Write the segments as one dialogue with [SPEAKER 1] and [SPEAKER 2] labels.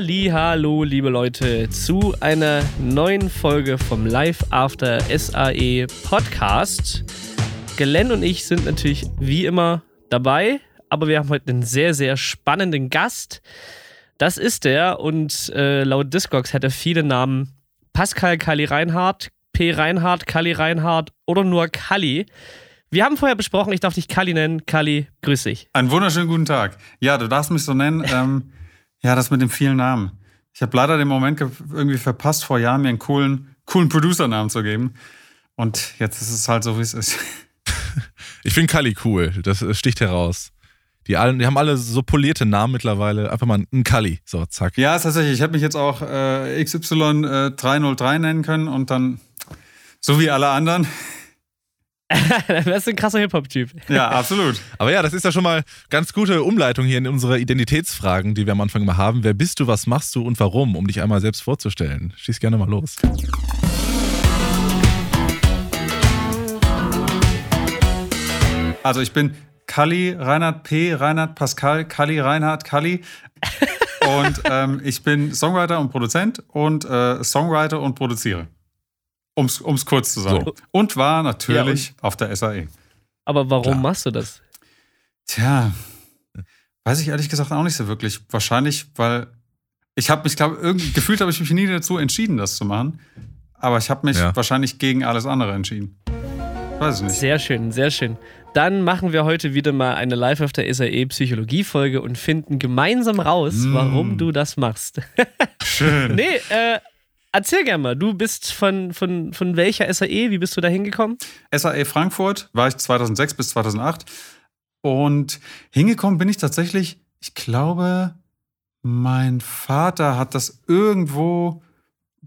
[SPEAKER 1] Halli, hallo, liebe Leute, zu einer neuen Folge vom Live After SAE Podcast. Glenn und ich sind natürlich wie immer dabei, aber wir haben heute einen sehr, sehr spannenden Gast. Das ist der und äh, laut Discogs hat er viele Namen. Pascal Kali Reinhardt, P. Reinhardt, Kali Reinhardt oder nur Kali. Wir haben vorher besprochen, ich darf dich Kali nennen. Kali, grüß dich.
[SPEAKER 2] Einen wunderschönen guten Tag. Ja, du darfst mich so nennen. ähm, ja, das mit den vielen Namen. Ich habe leider den Moment irgendwie verpasst, vor Jahren mir einen coolen, coolen Producer-Namen zu geben. Und jetzt ist es halt so, wie es ist.
[SPEAKER 3] Ich finde Kali cool. Das sticht heraus. Die, allen, die haben alle so polierte Namen mittlerweile. Einfach mal ein Kali. So, zack.
[SPEAKER 2] Ja, tatsächlich. Ich hätte mich jetzt auch äh, XY303 äh, nennen können und dann, so wie alle anderen,
[SPEAKER 1] dann wärst du ein krasser Hip-Hop-Typ.
[SPEAKER 2] Ja, absolut.
[SPEAKER 3] Aber ja, das ist ja schon mal ganz gute Umleitung hier in unsere Identitätsfragen, die wir am Anfang mal haben. Wer bist du, was machst du und warum, um dich einmal selbst vorzustellen? Schieß gerne mal los.
[SPEAKER 2] Also ich bin Kali, Reinhard P., Reinhard Pascal, Kali, Reinhard, Kali. und ähm, ich bin Songwriter und Produzent und äh, Songwriter und produziere. Um es kurz zu sagen. So. Und war natürlich ja, und auf der SAE.
[SPEAKER 1] Aber warum Klar. machst du das?
[SPEAKER 2] Tja, weiß ich ehrlich gesagt auch nicht so wirklich. Wahrscheinlich, weil ich habe mich, glaube irgendwie gefühlt habe ich mich nie dazu entschieden, das zu machen. Aber ich habe mich ja. wahrscheinlich gegen alles andere entschieden. Weiß ich nicht.
[SPEAKER 1] Sehr schön, sehr schön. Dann machen wir heute wieder mal eine Live auf der SAE Psychologie-Folge und finden gemeinsam raus, mm. warum du das machst.
[SPEAKER 2] Schön.
[SPEAKER 1] nee, äh, Erzähl gerne mal, du bist von, von, von welcher SAE, wie bist du da hingekommen?
[SPEAKER 2] SAE Frankfurt war ich 2006 bis 2008 und hingekommen bin ich tatsächlich, ich glaube, mein Vater hat das irgendwo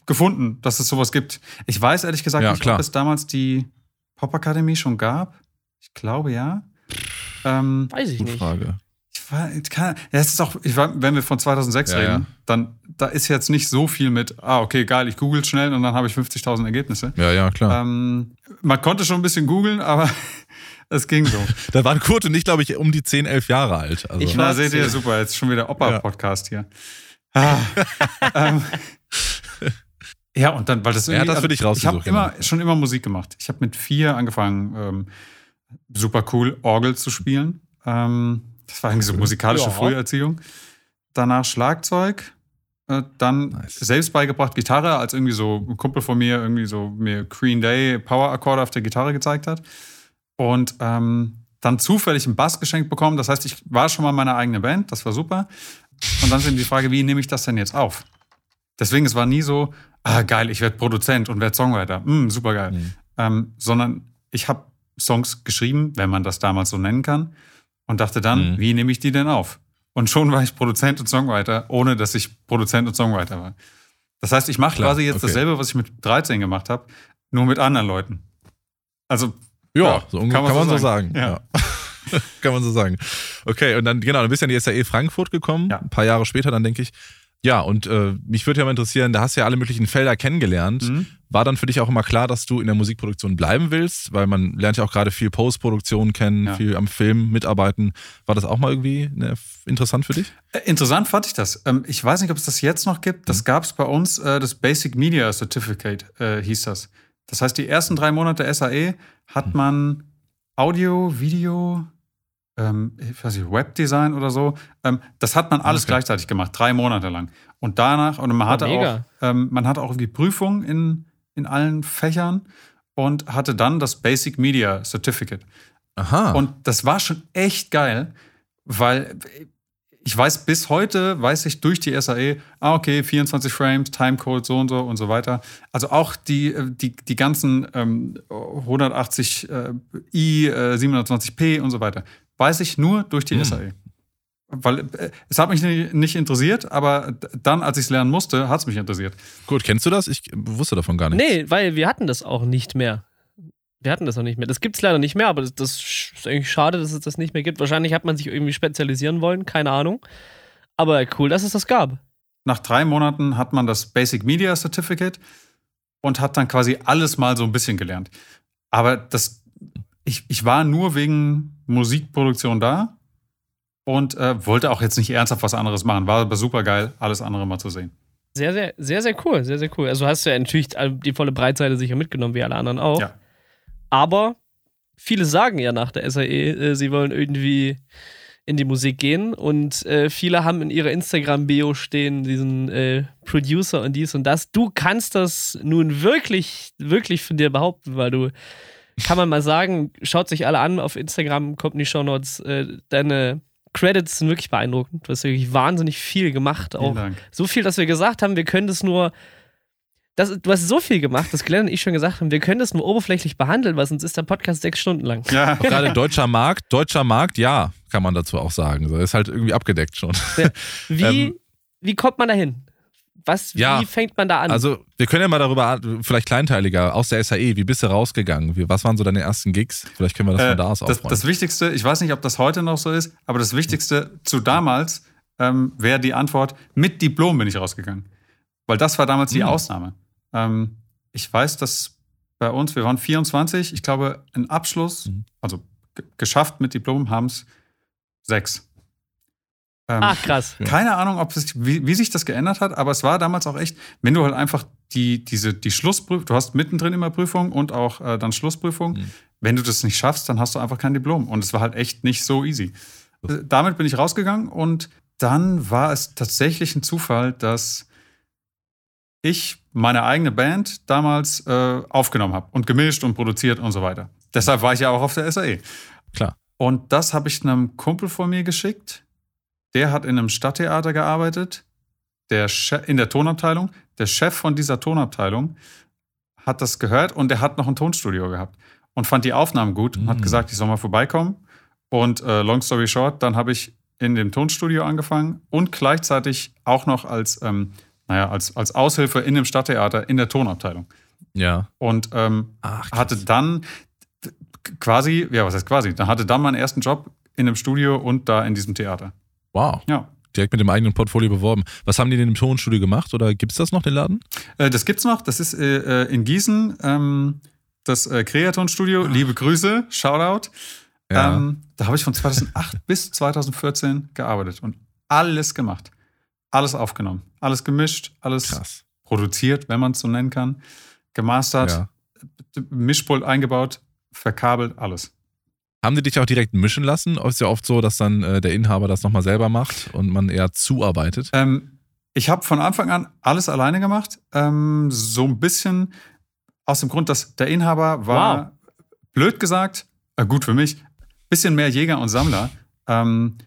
[SPEAKER 2] gefunden, dass es sowas gibt. Ich weiß ehrlich gesagt ja, nicht, klar. ob es damals die Popakademie schon gab. Ich glaube ja.
[SPEAKER 1] Ähm, weiß ich nicht.
[SPEAKER 3] Frage.
[SPEAKER 2] Ich war, kann, ja, es ist auch, ich war, wenn wir von 2006 ja, reden, ja. dann da ist jetzt nicht so viel mit, ah, okay, geil, ich google schnell und dann habe ich 50.000 Ergebnisse.
[SPEAKER 3] Ja, ja, klar.
[SPEAKER 2] Ähm, man konnte schon ein bisschen googeln, aber es ging so.
[SPEAKER 3] da waren Kurt und ich, glaube ich, um die 10, 11 Jahre alt.
[SPEAKER 2] Also. Ich war, seht ihr, super, jetzt schon wieder Opa-Podcast hier. Ah, ähm, ja, und dann, weil das
[SPEAKER 3] irgendwie. Er hat das für dich rausgesucht.
[SPEAKER 2] Ich habe immer, schon immer Musik gemacht. Ich habe mit vier angefangen, ähm, super cool Orgel zu spielen. Ähm, das war eigentlich so musikalische ja. Früherziehung. Danach Schlagzeug, äh, dann nice. selbst beigebracht Gitarre, als irgendwie so ein Kumpel von mir irgendwie so mir Green Day Power-Akkorde auf der Gitarre gezeigt hat. Und ähm, dann zufällig einen Bass geschenkt bekommen. Das heißt, ich war schon mal in meiner eigenen Band, das war super. Und dann sind die Frage, wie nehme ich das denn jetzt auf? Deswegen, es war nie so, ah, geil, ich werde Produzent und werde Songwriter. Mm, super geil. Mhm. Ähm, sondern ich habe Songs geschrieben, wenn man das damals so nennen kann, und dachte dann, mhm. wie nehme ich die denn auf? Und schon war ich Produzent und Songwriter, ohne dass ich Produzent und Songwriter war. Das heißt, ich mache quasi jetzt okay. dasselbe, was ich mit 13 gemacht habe, nur mit anderen Leuten. Also
[SPEAKER 3] ja, ja so kann, man, kann man so sagen. sagen. Ja. ja. kann man so sagen. Okay, und dann, genau, dann bist du in die SAE Frankfurt gekommen, ein paar Jahre später, dann denke ich, ja, und äh, mich würde ja mal interessieren, da hast du ja alle möglichen Felder kennengelernt. Mhm. War dann für dich auch immer klar, dass du in der Musikproduktion bleiben willst? Weil man lernt ja auch gerade viel Postproduktion kennen, ja. viel am Film mitarbeiten. War das auch mal irgendwie ne, interessant für dich?
[SPEAKER 2] Äh, interessant fand ich das. Ähm, ich weiß nicht, ob es das jetzt noch gibt. Das mhm. gab es bei uns, äh, das Basic Media Certificate äh, hieß das. Das heißt, die ersten drei Monate SAE hat mhm. man Audio, Video, ähm, ich weiß nicht, Webdesign oder so. Ähm, das hat man alles okay. gleichzeitig gemacht, drei Monate lang. Und danach, und man hatte oh, auch, ähm, man hatte auch irgendwie Prüfungen in, in allen Fächern und hatte dann das Basic Media Certificate.
[SPEAKER 3] Aha.
[SPEAKER 2] Und das war schon echt geil, weil ich weiß bis heute, weiß ich durch die SAE, ah, okay, 24 Frames, Timecode, so und so und so weiter. Also auch die, die, die ganzen ähm, 180 äh, i, äh, 720p und so weiter weiß ich nur durch die hm. SAE. Weil äh, es hat mich nicht interessiert, aber dann, als ich es lernen musste, hat es mich interessiert.
[SPEAKER 3] Gut, kennst du das? Ich wusste davon gar nichts.
[SPEAKER 1] Nee, weil wir hatten das auch nicht mehr. Wir hatten das auch nicht mehr. Das gibt es leider nicht mehr, aber das, das, ist eigentlich schade, dass es das nicht mehr gibt. Wahrscheinlich hat man sich irgendwie spezialisieren wollen, keine Ahnung. Aber cool, dass es das gab.
[SPEAKER 2] Nach drei Monaten hat man das Basic Media Certificate und hat dann quasi alles mal so ein bisschen gelernt. Aber das ich, ich war nur wegen Musikproduktion da und äh, wollte auch jetzt nicht ernsthaft was anderes machen. War aber super geil, alles andere mal zu sehen.
[SPEAKER 1] Sehr, sehr, sehr, sehr cool, sehr, sehr cool. Also hast du ja natürlich die volle Breitseite sicher mitgenommen, wie alle anderen auch. Ja. Aber viele sagen ja nach der SAE, äh, sie wollen irgendwie in die Musik gehen und äh, viele haben in ihrer Instagram-Bio stehen, diesen äh, Producer und dies und das. Du kannst das nun wirklich, wirklich von dir behaupten, weil du, kann man mal sagen, schaut sich alle an auf Instagram, kommt in die Show Notes, äh, deine Credits sind wirklich beeindruckend. Du hast wirklich wahnsinnig viel gemacht. Auch so viel, dass wir gesagt haben, wir können das nur. Das, du hast so viel gemacht, dass Glenn und ich schon gesagt haben, wir können das nur oberflächlich behandeln, weil sonst ist der Podcast sechs Stunden lang.
[SPEAKER 3] Ja. Gerade deutscher Markt, deutscher Markt, ja, kann man dazu auch sagen. Ist halt irgendwie abgedeckt schon.
[SPEAKER 1] Wie, ähm, wie kommt man dahin? Was, ja, wie fängt man da an?
[SPEAKER 3] Also, wir können ja mal darüber, vielleicht kleinteiliger, aus der SAE, wie bist du rausgegangen? Was waren so deine ersten Gigs? Vielleicht können wir das äh, von da aus
[SPEAKER 2] das, aufräumen. Das Wichtigste, ich weiß nicht, ob das heute noch so ist, aber das Wichtigste zu damals ähm, wäre die Antwort, mit Diplom bin ich rausgegangen. Weil das war damals die mhm. Ausnahme. Ähm, ich weiß, dass bei uns, wir waren 24, ich glaube, ein Abschluss, mhm. also geschafft mit Diplom, haben es sechs.
[SPEAKER 1] Ähm, Ach, krass.
[SPEAKER 2] Keine Ahnung, ob es, wie, wie, sich das geändert hat, aber es war damals auch echt, wenn du halt einfach die, diese, die Schlussprüfung, du hast mittendrin immer Prüfung und auch äh, dann Schlussprüfung. Mhm. Wenn du das nicht schaffst, dann hast du einfach kein Diplom. Und es war halt echt nicht so easy. Äh, damit bin ich rausgegangen und dann war es tatsächlich ein Zufall, dass ich meine eigene Band damals äh, aufgenommen habe und gemischt und produziert und so weiter. Deshalb war ich ja auch auf der SAE.
[SPEAKER 3] Klar.
[SPEAKER 2] Und das habe ich einem Kumpel von mir geschickt der hat in einem Stadttheater gearbeitet, der in der Tonabteilung. Der Chef von dieser Tonabteilung hat das gehört und der hat noch ein Tonstudio gehabt und fand die Aufnahmen gut und hat mhm. gesagt, ich soll mal vorbeikommen. Und äh, long story short, dann habe ich in dem Tonstudio angefangen und gleichzeitig auch noch als, ähm, naja, als, als Aushilfe in dem Stadttheater in der Tonabteilung.
[SPEAKER 3] Ja.
[SPEAKER 2] Und ähm, Ach, hatte dann quasi, ja, was heißt quasi, dann hatte dann meinen ersten Job in dem Studio und da in diesem Theater.
[SPEAKER 3] Wow. Ja. Direkt mit dem eigenen Portfolio beworben. Was haben die denn im Tonstudio gemacht oder gibt es das noch, den Laden?
[SPEAKER 2] Äh, das gibt's noch. Das ist äh, in Gießen ähm, das äh, Kreatonstudio. Liebe Grüße, Shoutout. Ja. Ähm, da habe ich von 2008 bis 2014 gearbeitet und alles gemacht. Alles aufgenommen, alles gemischt, alles Krass. produziert, wenn man es so nennen kann, gemastert, ja. Mischpult eingebaut, verkabelt, alles.
[SPEAKER 3] Haben die dich auch direkt mischen lassen? Ist ja oft so, dass dann äh, der Inhaber das nochmal selber macht und man eher zuarbeitet.
[SPEAKER 2] Ähm, ich habe von Anfang an alles alleine gemacht. Ähm, so ein bisschen aus dem Grund, dass der Inhaber war, wow. blöd gesagt, äh, gut für mich, bisschen mehr Jäger und Sammler. Ähm,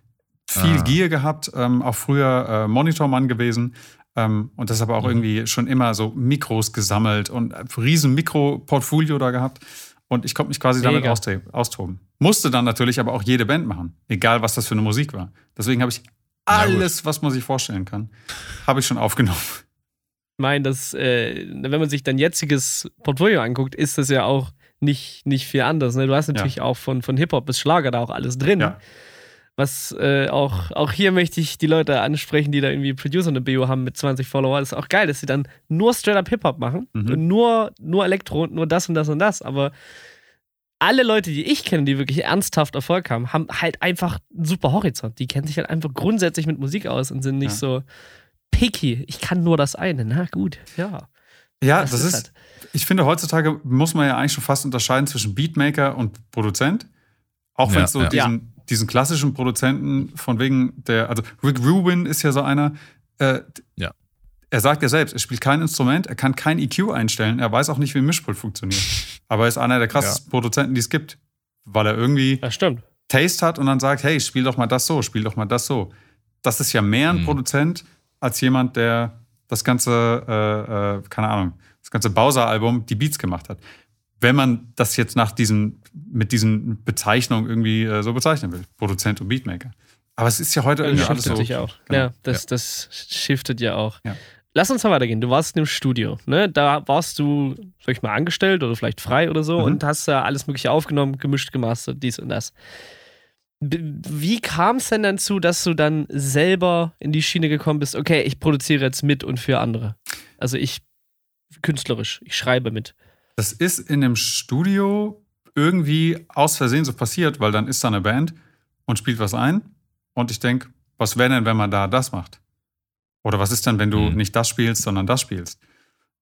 [SPEAKER 2] viel ah. Gier gehabt, ähm, auch früher äh, Monitormann gewesen. Ähm, und deshalb auch mhm. irgendwie schon immer so Mikros gesammelt und riesen Mikro-Portfolio da gehabt. Und ich konnte mich quasi Mega. damit austoben. Musste dann natürlich aber auch jede Band machen, egal was das für eine Musik war. Deswegen habe ich alles, was man sich vorstellen kann, habe ich schon aufgenommen.
[SPEAKER 1] Ich meine, dass, äh, wenn man sich dein jetziges Portfolio anguckt, ist das ja auch nicht, nicht viel anders. Ne? Du hast natürlich ja. auch von, von Hip-Hop bis Schlager da auch alles drin. Ja. Was äh, auch, auch hier möchte ich die Leute ansprechen, die da irgendwie Producer eine Bio haben mit 20 Follower. Das ist auch geil, dass sie dann nur straight-up Hip-Hop machen. Mhm. Und nur, nur Elektro und nur das und das und das. Aber alle Leute, die ich kenne, die wirklich ernsthaft Erfolg haben, haben halt einfach einen super Horizont. Die kennen sich halt einfach grundsätzlich mit Musik aus und sind nicht ja. so picky. Ich kann nur das eine. Na gut, ja.
[SPEAKER 2] Ja, das, das ist, halt. ich finde, heutzutage muss man ja eigentlich schon fast unterscheiden zwischen Beatmaker und Produzent. Auch wenn es ja, so ja. diesen diesen klassischen Produzenten von wegen der, also Rick Rubin ist ja so einer, äh, ja. er sagt ja selbst, er spielt kein Instrument, er kann kein EQ einstellen, er weiß auch nicht, wie ein Mischpult funktioniert. Aber er ist einer der krassesten ja. Produzenten, die es gibt, weil er irgendwie Taste hat und dann sagt, hey, spiel doch mal das so, spiel doch mal das so. Das ist ja mehr ein mhm. Produzent als jemand, der das ganze, äh, äh, keine Ahnung, das ganze Bowser-Album die Beats gemacht hat wenn man das jetzt nach diesen, mit diesen Bezeichnungen irgendwie äh, so bezeichnen will. Produzent und Beatmaker. Aber es ist ja heute irgendwie alles so.
[SPEAKER 1] Sich auch. Genau. Ja, das, ja. das shiftet ja auch. Ja. Lass uns mal weitergehen. Du warst im Studio, ne? Da warst du, sag ich mal, angestellt oder vielleicht frei oder so mhm. und hast ja alles Mögliche aufgenommen, gemischt, gemastert, dies und das. Wie kam es denn dazu, dass du dann selber in die Schiene gekommen bist? Okay, ich produziere jetzt mit und für andere. Also ich künstlerisch, ich schreibe mit.
[SPEAKER 2] Das ist in dem Studio irgendwie aus Versehen so passiert, weil dann ist da eine Band und spielt was ein. und ich denke, was wäre denn, wenn man da das macht? Oder was ist denn, wenn du mhm. nicht das spielst, sondern das spielst?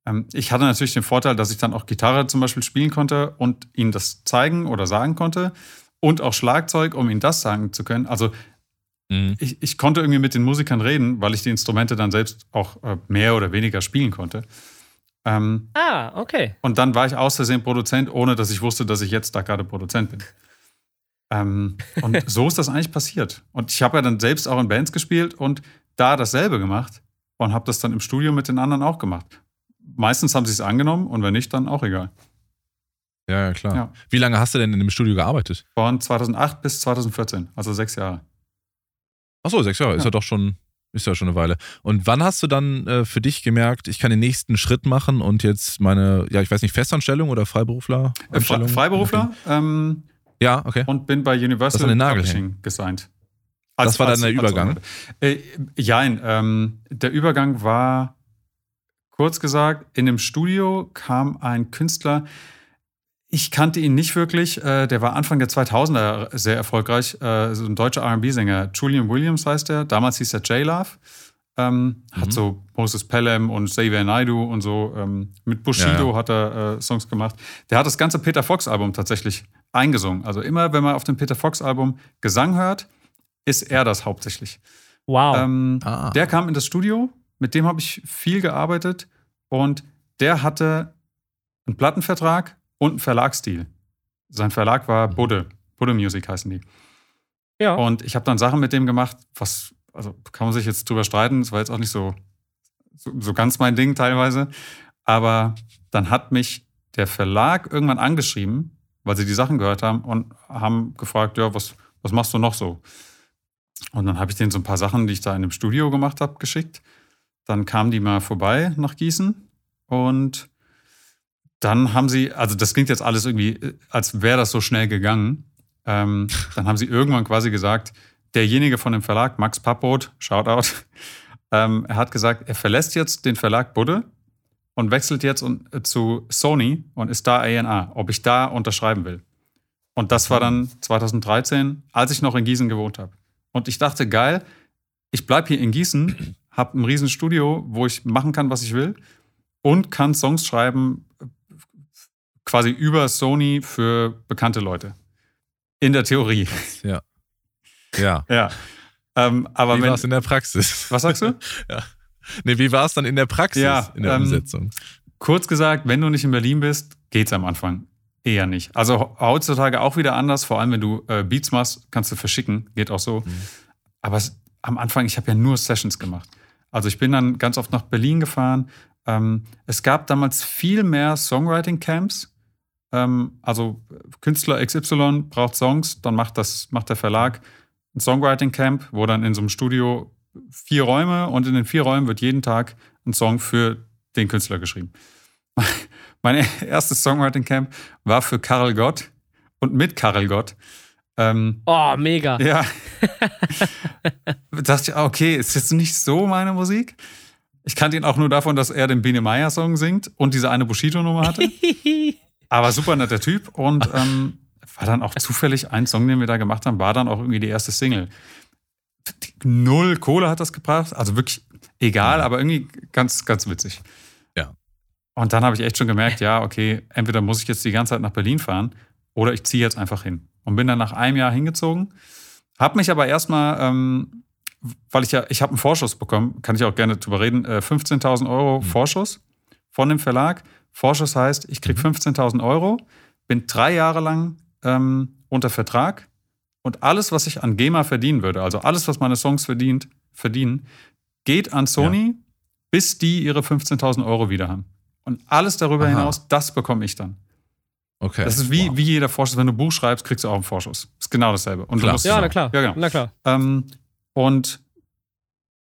[SPEAKER 2] Ähm, ich hatte natürlich den Vorteil, dass ich dann auch Gitarre zum Beispiel spielen konnte und ihnen das zeigen oder sagen konnte und auch Schlagzeug, um ihnen das sagen zu können. Also mhm. ich, ich, konnte irgendwie mit den Musikern reden, weil ich die Instrumente dann selbst auch äh, mehr oder weniger spielen konnte.
[SPEAKER 1] Ähm, ah, okay.
[SPEAKER 2] Und dann war ich aus Versehen Produzent, ohne dass ich wusste, dass ich jetzt da gerade Produzent bin. Ähm, und so ist das eigentlich passiert. Und ich habe ja dann selbst auch in Bands gespielt und da dasselbe gemacht und habe das dann im Studio mit den anderen auch gemacht. Meistens haben sie es angenommen und wenn nicht, dann auch egal.
[SPEAKER 3] Ja, ja, klar. Ja. Wie lange hast du denn in dem Studio gearbeitet?
[SPEAKER 2] Von 2008 bis 2014, also sechs Jahre.
[SPEAKER 3] Achso, sechs Jahre, ja. ist ja doch schon, ist ja schon eine Weile. Und wann hast du dann äh, für dich gemerkt, ich kann den nächsten Schritt machen und jetzt meine, ja, ich weiß nicht, Festanstellung oder Freiberufler?
[SPEAKER 2] Äh, Freiberufler. Ähm,
[SPEAKER 3] ja, okay.
[SPEAKER 2] Und bin bei Universal Publishing gesigned.
[SPEAKER 3] Als, das war dann der Übergang?
[SPEAKER 2] Äh, jein, ähm, der Übergang war, kurz gesagt, in dem Studio kam ein Künstler, ich kannte ihn nicht wirklich. Äh, der war Anfang der 2000er sehr erfolgreich. Äh, so ein deutscher RB-Sänger. Julian Williams heißt er. Damals hieß er J-Love. Ähm, mhm. Hat so Moses Pelham und Xavier Naidoo und so. Ähm, mit Bushido ja, ja. hat er äh, Songs gemacht. Der hat das ganze Peter Fox-Album tatsächlich eingesungen. Also immer, wenn man auf dem Peter Fox-Album Gesang hört, ist er das hauptsächlich.
[SPEAKER 1] Wow.
[SPEAKER 2] Ähm, ah. Der kam in das Studio. Mit dem habe ich viel gearbeitet. Und der hatte einen Plattenvertrag und ein Verlagsstil. Sein Verlag war mhm. Budde. Budde Music heißen die. Ja. Und ich habe dann Sachen mit dem gemacht, was, also kann man sich jetzt drüber streiten, das war jetzt auch nicht so, so, so ganz mein Ding teilweise. Aber dann hat mich der Verlag irgendwann angeschrieben, weil sie die Sachen gehört haben und haben gefragt, ja, was, was machst du noch so? Und dann habe ich denen so ein paar Sachen, die ich da in dem Studio gemacht habe, geschickt. Dann kamen die mal vorbei nach Gießen und dann haben sie, also das klingt jetzt alles irgendwie, als wäre das so schnell gegangen. Ähm, dann haben sie irgendwann quasi gesagt, derjenige von dem Verlag, Max Pappoth, Shoutout, ähm, er hat gesagt, er verlässt jetzt den Verlag Budde und wechselt jetzt äh, zu Sony und ist da A&A, ob ich da unterschreiben will. Und das war dann 2013, als ich noch in Gießen gewohnt habe. Und ich dachte, geil, ich bleibe hier in Gießen, habe ein riesen Studio, wo ich machen kann, was ich will und kann Songs schreiben, quasi über Sony für bekannte Leute. In der Theorie.
[SPEAKER 3] Ja. Ja.
[SPEAKER 2] ja. Ähm, aber
[SPEAKER 3] wie war es in der Praxis?
[SPEAKER 2] Was sagst du?
[SPEAKER 3] ja. Nee, wie war es dann in der Praxis, ja, in der ähm, Umsetzung?
[SPEAKER 2] Kurz gesagt, wenn du nicht in Berlin bist, geht's am Anfang eher nicht. Also heutzutage auch wieder anders, vor allem wenn du äh, Beats machst, kannst du verschicken, geht auch so. Mhm. Aber es, am Anfang, ich habe ja nur Sessions gemacht. Also ich bin dann ganz oft nach Berlin gefahren. Ähm, es gab damals viel mehr Songwriting-Camps ähm, also Künstler XY braucht Songs, dann macht, das, macht der Verlag ein Songwriting Camp, wo dann in so einem Studio vier Räume und in den vier Räumen wird jeden Tag ein Song für den Künstler geschrieben. Mein erstes Songwriting Camp war für Karel Gott und mit Karel Gott.
[SPEAKER 1] Ähm, oh, mega.
[SPEAKER 2] Ja. da dachte ich, okay, ist jetzt nicht so meine Musik. Ich kannte ihn auch nur davon, dass er den Biene Meier Song singt und diese eine Bushido-Nummer hatte. Aber super netter Typ und ähm, war dann auch zufällig ein Song, den wir da gemacht haben, war dann auch irgendwie die erste Single. Null Kohle hat das gebracht, also wirklich egal, aber irgendwie ganz, ganz witzig.
[SPEAKER 3] Ja.
[SPEAKER 2] Und dann habe ich echt schon gemerkt, ja, okay, entweder muss ich jetzt die ganze Zeit nach Berlin fahren oder ich ziehe jetzt einfach hin. Und bin dann nach einem Jahr hingezogen, habe mich aber erstmal, ähm, weil ich ja, ich habe einen Vorschuss bekommen, kann ich auch gerne drüber reden, äh, 15.000 Euro mhm. Vorschuss von dem Verlag Vorschuss heißt, ich kriege 15.000 mhm. Euro, bin drei Jahre lang ähm, unter Vertrag und alles, was ich an GEMA verdienen würde, also alles, was meine Songs verdient, verdienen, geht an Sony, ja. bis die ihre 15.000 Euro wieder haben. Und alles darüber Aha. hinaus, das bekomme ich dann.
[SPEAKER 3] Okay.
[SPEAKER 2] Das ist wie, wow. wie jeder Vorschuss. Wenn du ein Buch schreibst, kriegst du auch einen Vorschuss. Ist genau dasselbe.
[SPEAKER 1] Und klar. ja, na klar.
[SPEAKER 2] Ja, genau.
[SPEAKER 1] Na klar.
[SPEAKER 2] Ähm, und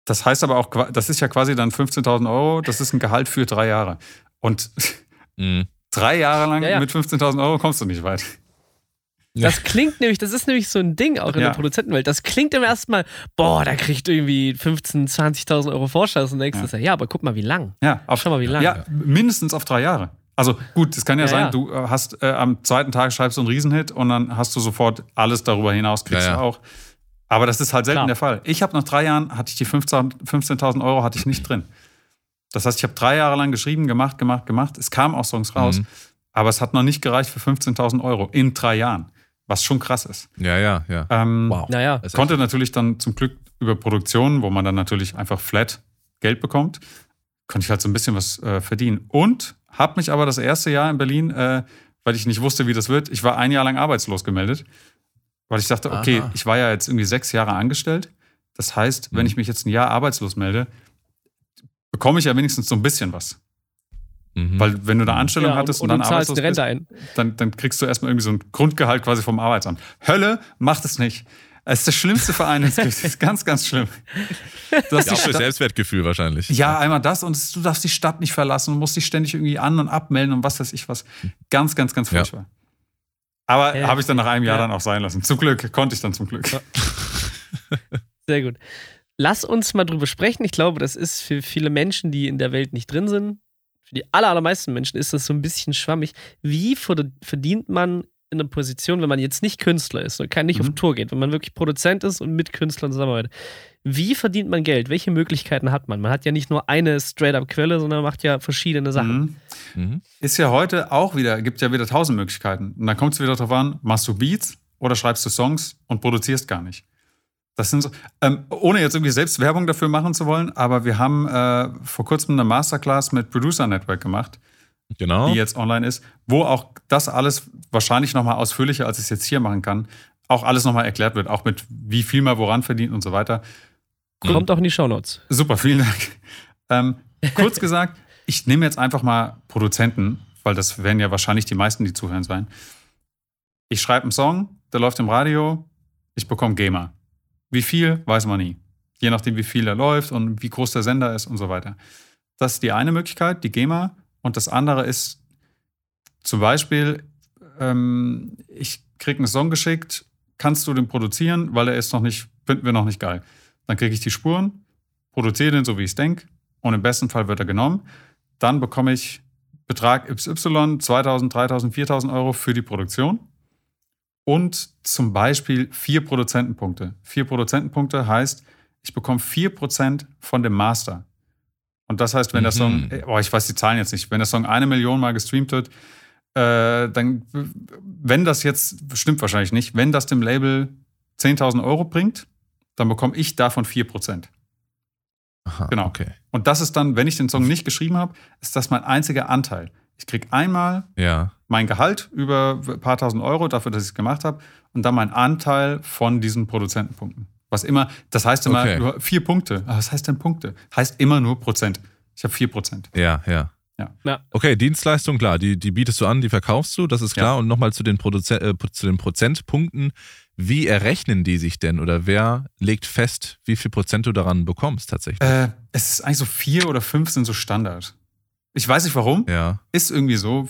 [SPEAKER 2] das heißt aber auch, das ist ja quasi dann 15.000 Euro, das ist ein Gehalt für drei Jahre. Und Mhm. Drei Jahre lang ja, ja. mit 15.000 Euro kommst du nicht weit.
[SPEAKER 1] Das klingt nämlich, das ist nämlich so ein Ding auch in ja. der Produzentenwelt. Das klingt im ersten Mal, boah, da kriegt irgendwie 15.000, 20.000 Euro Vorschuss und denkst ja. ja, aber guck mal, wie lang.
[SPEAKER 2] Ja, auf, Schau mal, wie lang. Ja, mindestens auf drei Jahre. Also gut, es kann ja, ja sein, du äh, hast äh, am zweiten Tag schreibst du einen Riesenhit und dann hast du sofort alles darüber hinaus, kriegst du auch. Aber das ist halt selten Klar. der Fall. Ich habe nach drei Jahren, hatte ich die 15.000 Euro hatte ich nicht drin. Das heißt, ich habe drei Jahre lang geschrieben, gemacht, gemacht, gemacht. Es kamen auch Songs raus, mhm. aber es hat noch nicht gereicht für 15.000 Euro in drei Jahren, was schon krass ist.
[SPEAKER 3] Ja, ja, ja.
[SPEAKER 2] Ähm, wow. Naja. Konnte natürlich dann zum Glück über Produktionen, wo man dann natürlich einfach flat Geld bekommt, konnte ich halt so ein bisschen was äh, verdienen. Und habe mich aber das erste Jahr in Berlin, äh, weil ich nicht wusste, wie das wird, ich war ein Jahr lang arbeitslos gemeldet, weil ich dachte, okay, Aha. ich war ja jetzt irgendwie sechs Jahre angestellt. Das heißt, wenn mhm. ich mich jetzt ein Jahr arbeitslos melde, bekomme ich ja wenigstens so ein bisschen was. Mhm. Weil wenn du eine Anstellung ja, hattest und, und, und dann arbeitslos bist, dann, dann kriegst du erstmal irgendwie so ein Grundgehalt quasi vom Arbeitsamt. Hölle, macht es nicht. Es ist der schlimmste Verein, es ist ganz, ganz schlimm.
[SPEAKER 3] Du hast ja, auch für Selbstwertgefühl wahrscheinlich.
[SPEAKER 2] Ja, einmal das und du darfst die Stadt nicht verlassen und musst dich ständig irgendwie an- und abmelden und was weiß ich was. Ganz, ganz, ganz furchtbar. Ja. Aber äh, habe ich dann nach einem Jahr ja. dann auch sein lassen. Zum Glück, konnte ich dann zum Glück.
[SPEAKER 1] Sehr gut. Lass uns mal drüber sprechen. Ich glaube, das ist für viele Menschen, die in der Welt nicht drin sind, für die allermeisten Menschen ist das so ein bisschen schwammig. Wie verdient man in einer Position, wenn man jetzt nicht Künstler ist und kann nicht mhm. auf Tour geht, wenn man wirklich Produzent ist und mit Künstlern zusammenarbeitet. Wie verdient man Geld? Welche Möglichkeiten hat man? Man hat ja nicht nur eine Straight-up-Quelle, sondern macht ja verschiedene Sachen.
[SPEAKER 2] Mhm. Mhm. Ist ja heute auch wieder, gibt ja wieder tausend Möglichkeiten. Und dann kommt es wieder darauf an, machst du Beats oder schreibst du Songs und produzierst gar nicht. Das sind so, ähm, ohne jetzt irgendwie selbst Werbung dafür machen zu wollen, aber wir haben äh, vor kurzem eine Masterclass mit Producer Network gemacht
[SPEAKER 3] genau.
[SPEAKER 2] die jetzt online ist, wo auch das alles wahrscheinlich nochmal ausführlicher, als ich es jetzt hier machen kann, auch alles nochmal erklärt wird, auch mit wie viel man woran verdient und so weiter.
[SPEAKER 1] Kommt auch in die Shownotes.
[SPEAKER 2] Super, vielen Dank. Ähm, kurz gesagt, ich nehme jetzt einfach mal Produzenten, weil das werden ja wahrscheinlich die meisten, die zuhören sein. Ich schreibe einen Song, der läuft im Radio, ich bekomme GEMA. Wie viel, weiß man nie. Je nachdem, wie viel er läuft und wie groß der Sender ist und so weiter. Das ist die eine Möglichkeit, die GEMA. Und das andere ist zum Beispiel, ähm, ich kriege einen Song geschickt, kannst du den produzieren, weil er ist noch nicht, finden wir noch nicht geil. Dann kriege ich die Spuren, produziere den so, wie ich es denke, und im besten Fall wird er genommen. Dann bekomme ich Betrag XY, 2000, 3000, 4000 Euro für die Produktion und zum Beispiel vier Produzentenpunkte. Vier Produzentenpunkte heißt, ich bekomme vier Prozent von dem Master. Und das heißt, wenn mhm. der Song, oh, ich weiß die Zahlen jetzt nicht, wenn der Song eine Million Mal gestreamt wird, äh, dann, wenn das jetzt, stimmt wahrscheinlich nicht, wenn das dem Label 10.000 Euro bringt, dann bekomme ich davon 4%. Aha, genau. Okay. Und das ist dann, wenn ich den Song nicht geschrieben habe, ist das mein einziger Anteil. Ich kriege einmal
[SPEAKER 3] ja.
[SPEAKER 2] mein Gehalt über ein paar tausend Euro dafür, dass ich es gemacht habe und dann mein Anteil von diesen Produzentenpunkten. Was immer, das heißt immer okay. nur vier Punkte. Aber was heißt denn Punkte? Heißt immer nur Prozent. Ich habe vier Prozent.
[SPEAKER 3] Ja, ja. Ja. Okay, Dienstleistung, klar, die, die bietest du an, die verkaufst du, das ist klar. Ja. Und nochmal zu, den äh, zu den Prozentpunkten. Wie errechnen die sich denn oder wer legt fest, wie viel Prozent du daran bekommst tatsächlich?
[SPEAKER 2] Äh, es ist eigentlich so vier oder fünf sind so Standard. Ich weiß nicht warum.
[SPEAKER 3] Ja.
[SPEAKER 2] Ist irgendwie so.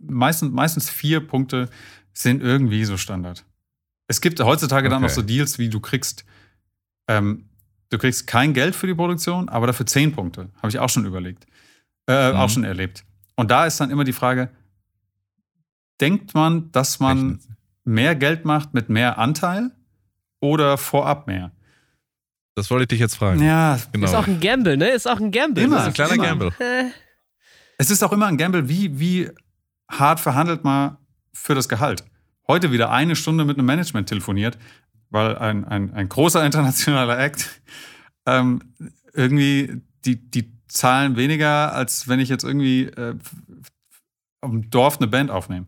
[SPEAKER 2] Meistens, meistens vier Punkte sind irgendwie so Standard. Es gibt heutzutage okay. dann noch so Deals, wie du kriegst ähm, du kriegst kein Geld für die Produktion, aber dafür zehn Punkte. Habe ich auch schon überlegt. Äh, mhm. Auch schon erlebt. Und da ist dann immer die Frage, denkt man, dass man mehr Geld macht mit mehr Anteil oder vorab mehr?
[SPEAKER 3] Das wollte ich dich jetzt fragen.
[SPEAKER 1] Ja, genau. Ist auch ein Gamble, ne? Ist auch ein Gamble.
[SPEAKER 3] Immer, ein kleiner immer. Gamble.
[SPEAKER 2] Es ist auch immer ein Gamble, wie, wie hart verhandelt man für das Gehalt. Heute wieder eine Stunde mit einem Management telefoniert, weil ein, ein, ein großer internationaler Act ähm, irgendwie die, die zahlen weniger, als wenn ich jetzt irgendwie äh, im Dorf eine Band aufnehme.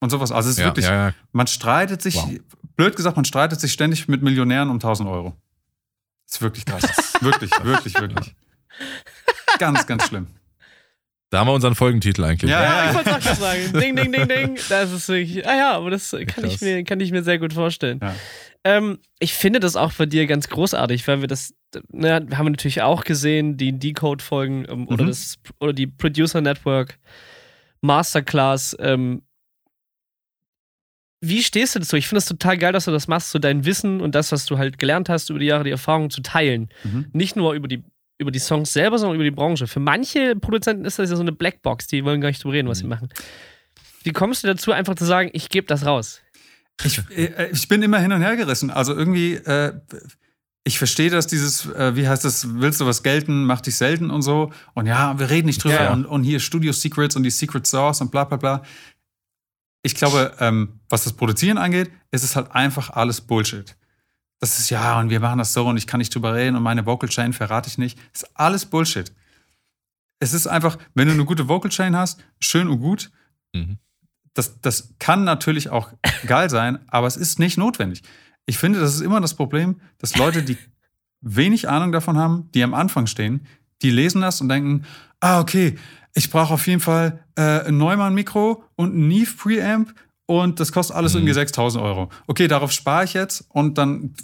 [SPEAKER 2] Und sowas. Also es ist ja, wirklich, ja, ja. man streitet sich, wow. blöd gesagt, man streitet sich ständig mit Millionären um 1000 Euro. Das ist wirklich krass. wirklich, wirklich, wirklich. Ganz, ganz schlimm.
[SPEAKER 3] Da haben wir unseren Folgentitel eigentlich.
[SPEAKER 1] Ja, ja, ich wollte es auch schon sagen. Ding, ding, ding, ding. Das ist wirklich. Ah ja, aber das kann ich, mir, kann ich mir sehr gut vorstellen. Ja. Ähm, ich finde das auch bei dir ganz großartig, weil wir das, ne, haben wir natürlich auch gesehen, die Decode-Folgen ähm, mhm. oder, oder die Producer Network Masterclass. Ähm, wie stehst du dazu? Ich finde es total geil, dass du das machst, so dein Wissen und das, was du halt gelernt hast über die Jahre, die Erfahrung zu teilen. Mhm. Nicht nur über die über die Songs selber, sondern über die Branche. Für manche Produzenten ist das ja so eine Blackbox, die wollen gar nicht drüber reden, was sie mhm. machen. Wie kommst du dazu, einfach zu sagen, ich gebe das raus?
[SPEAKER 2] Ich, äh, ich bin immer hin und her gerissen. Also irgendwie, äh, ich verstehe dass dieses, äh, wie heißt das, willst du was gelten, mach dich selten und so. Und ja, wir reden nicht drüber. Ja, ja. Und, und hier Studio Secrets und die Secret Source und bla bla bla. Ich glaube, ähm, was das Produzieren angeht, ist es halt einfach alles Bullshit. Das ist ja, und wir machen das so und ich kann nicht drüber reden und meine Vocal Chain verrate ich nicht. Das ist alles Bullshit. Es ist einfach, wenn du eine gute Vocal Chain hast, schön und gut. Mhm. Das, das kann natürlich auch geil sein, aber es ist nicht notwendig. Ich finde, das ist immer das Problem, dass Leute, die wenig Ahnung davon haben, die am Anfang stehen, die lesen das und denken, ah, okay, ich brauche auf jeden Fall äh, ein Neumann-Mikro und ein Neve Preamp und das kostet alles mhm. irgendwie 6000 Euro. Okay, darauf spare ich jetzt und dann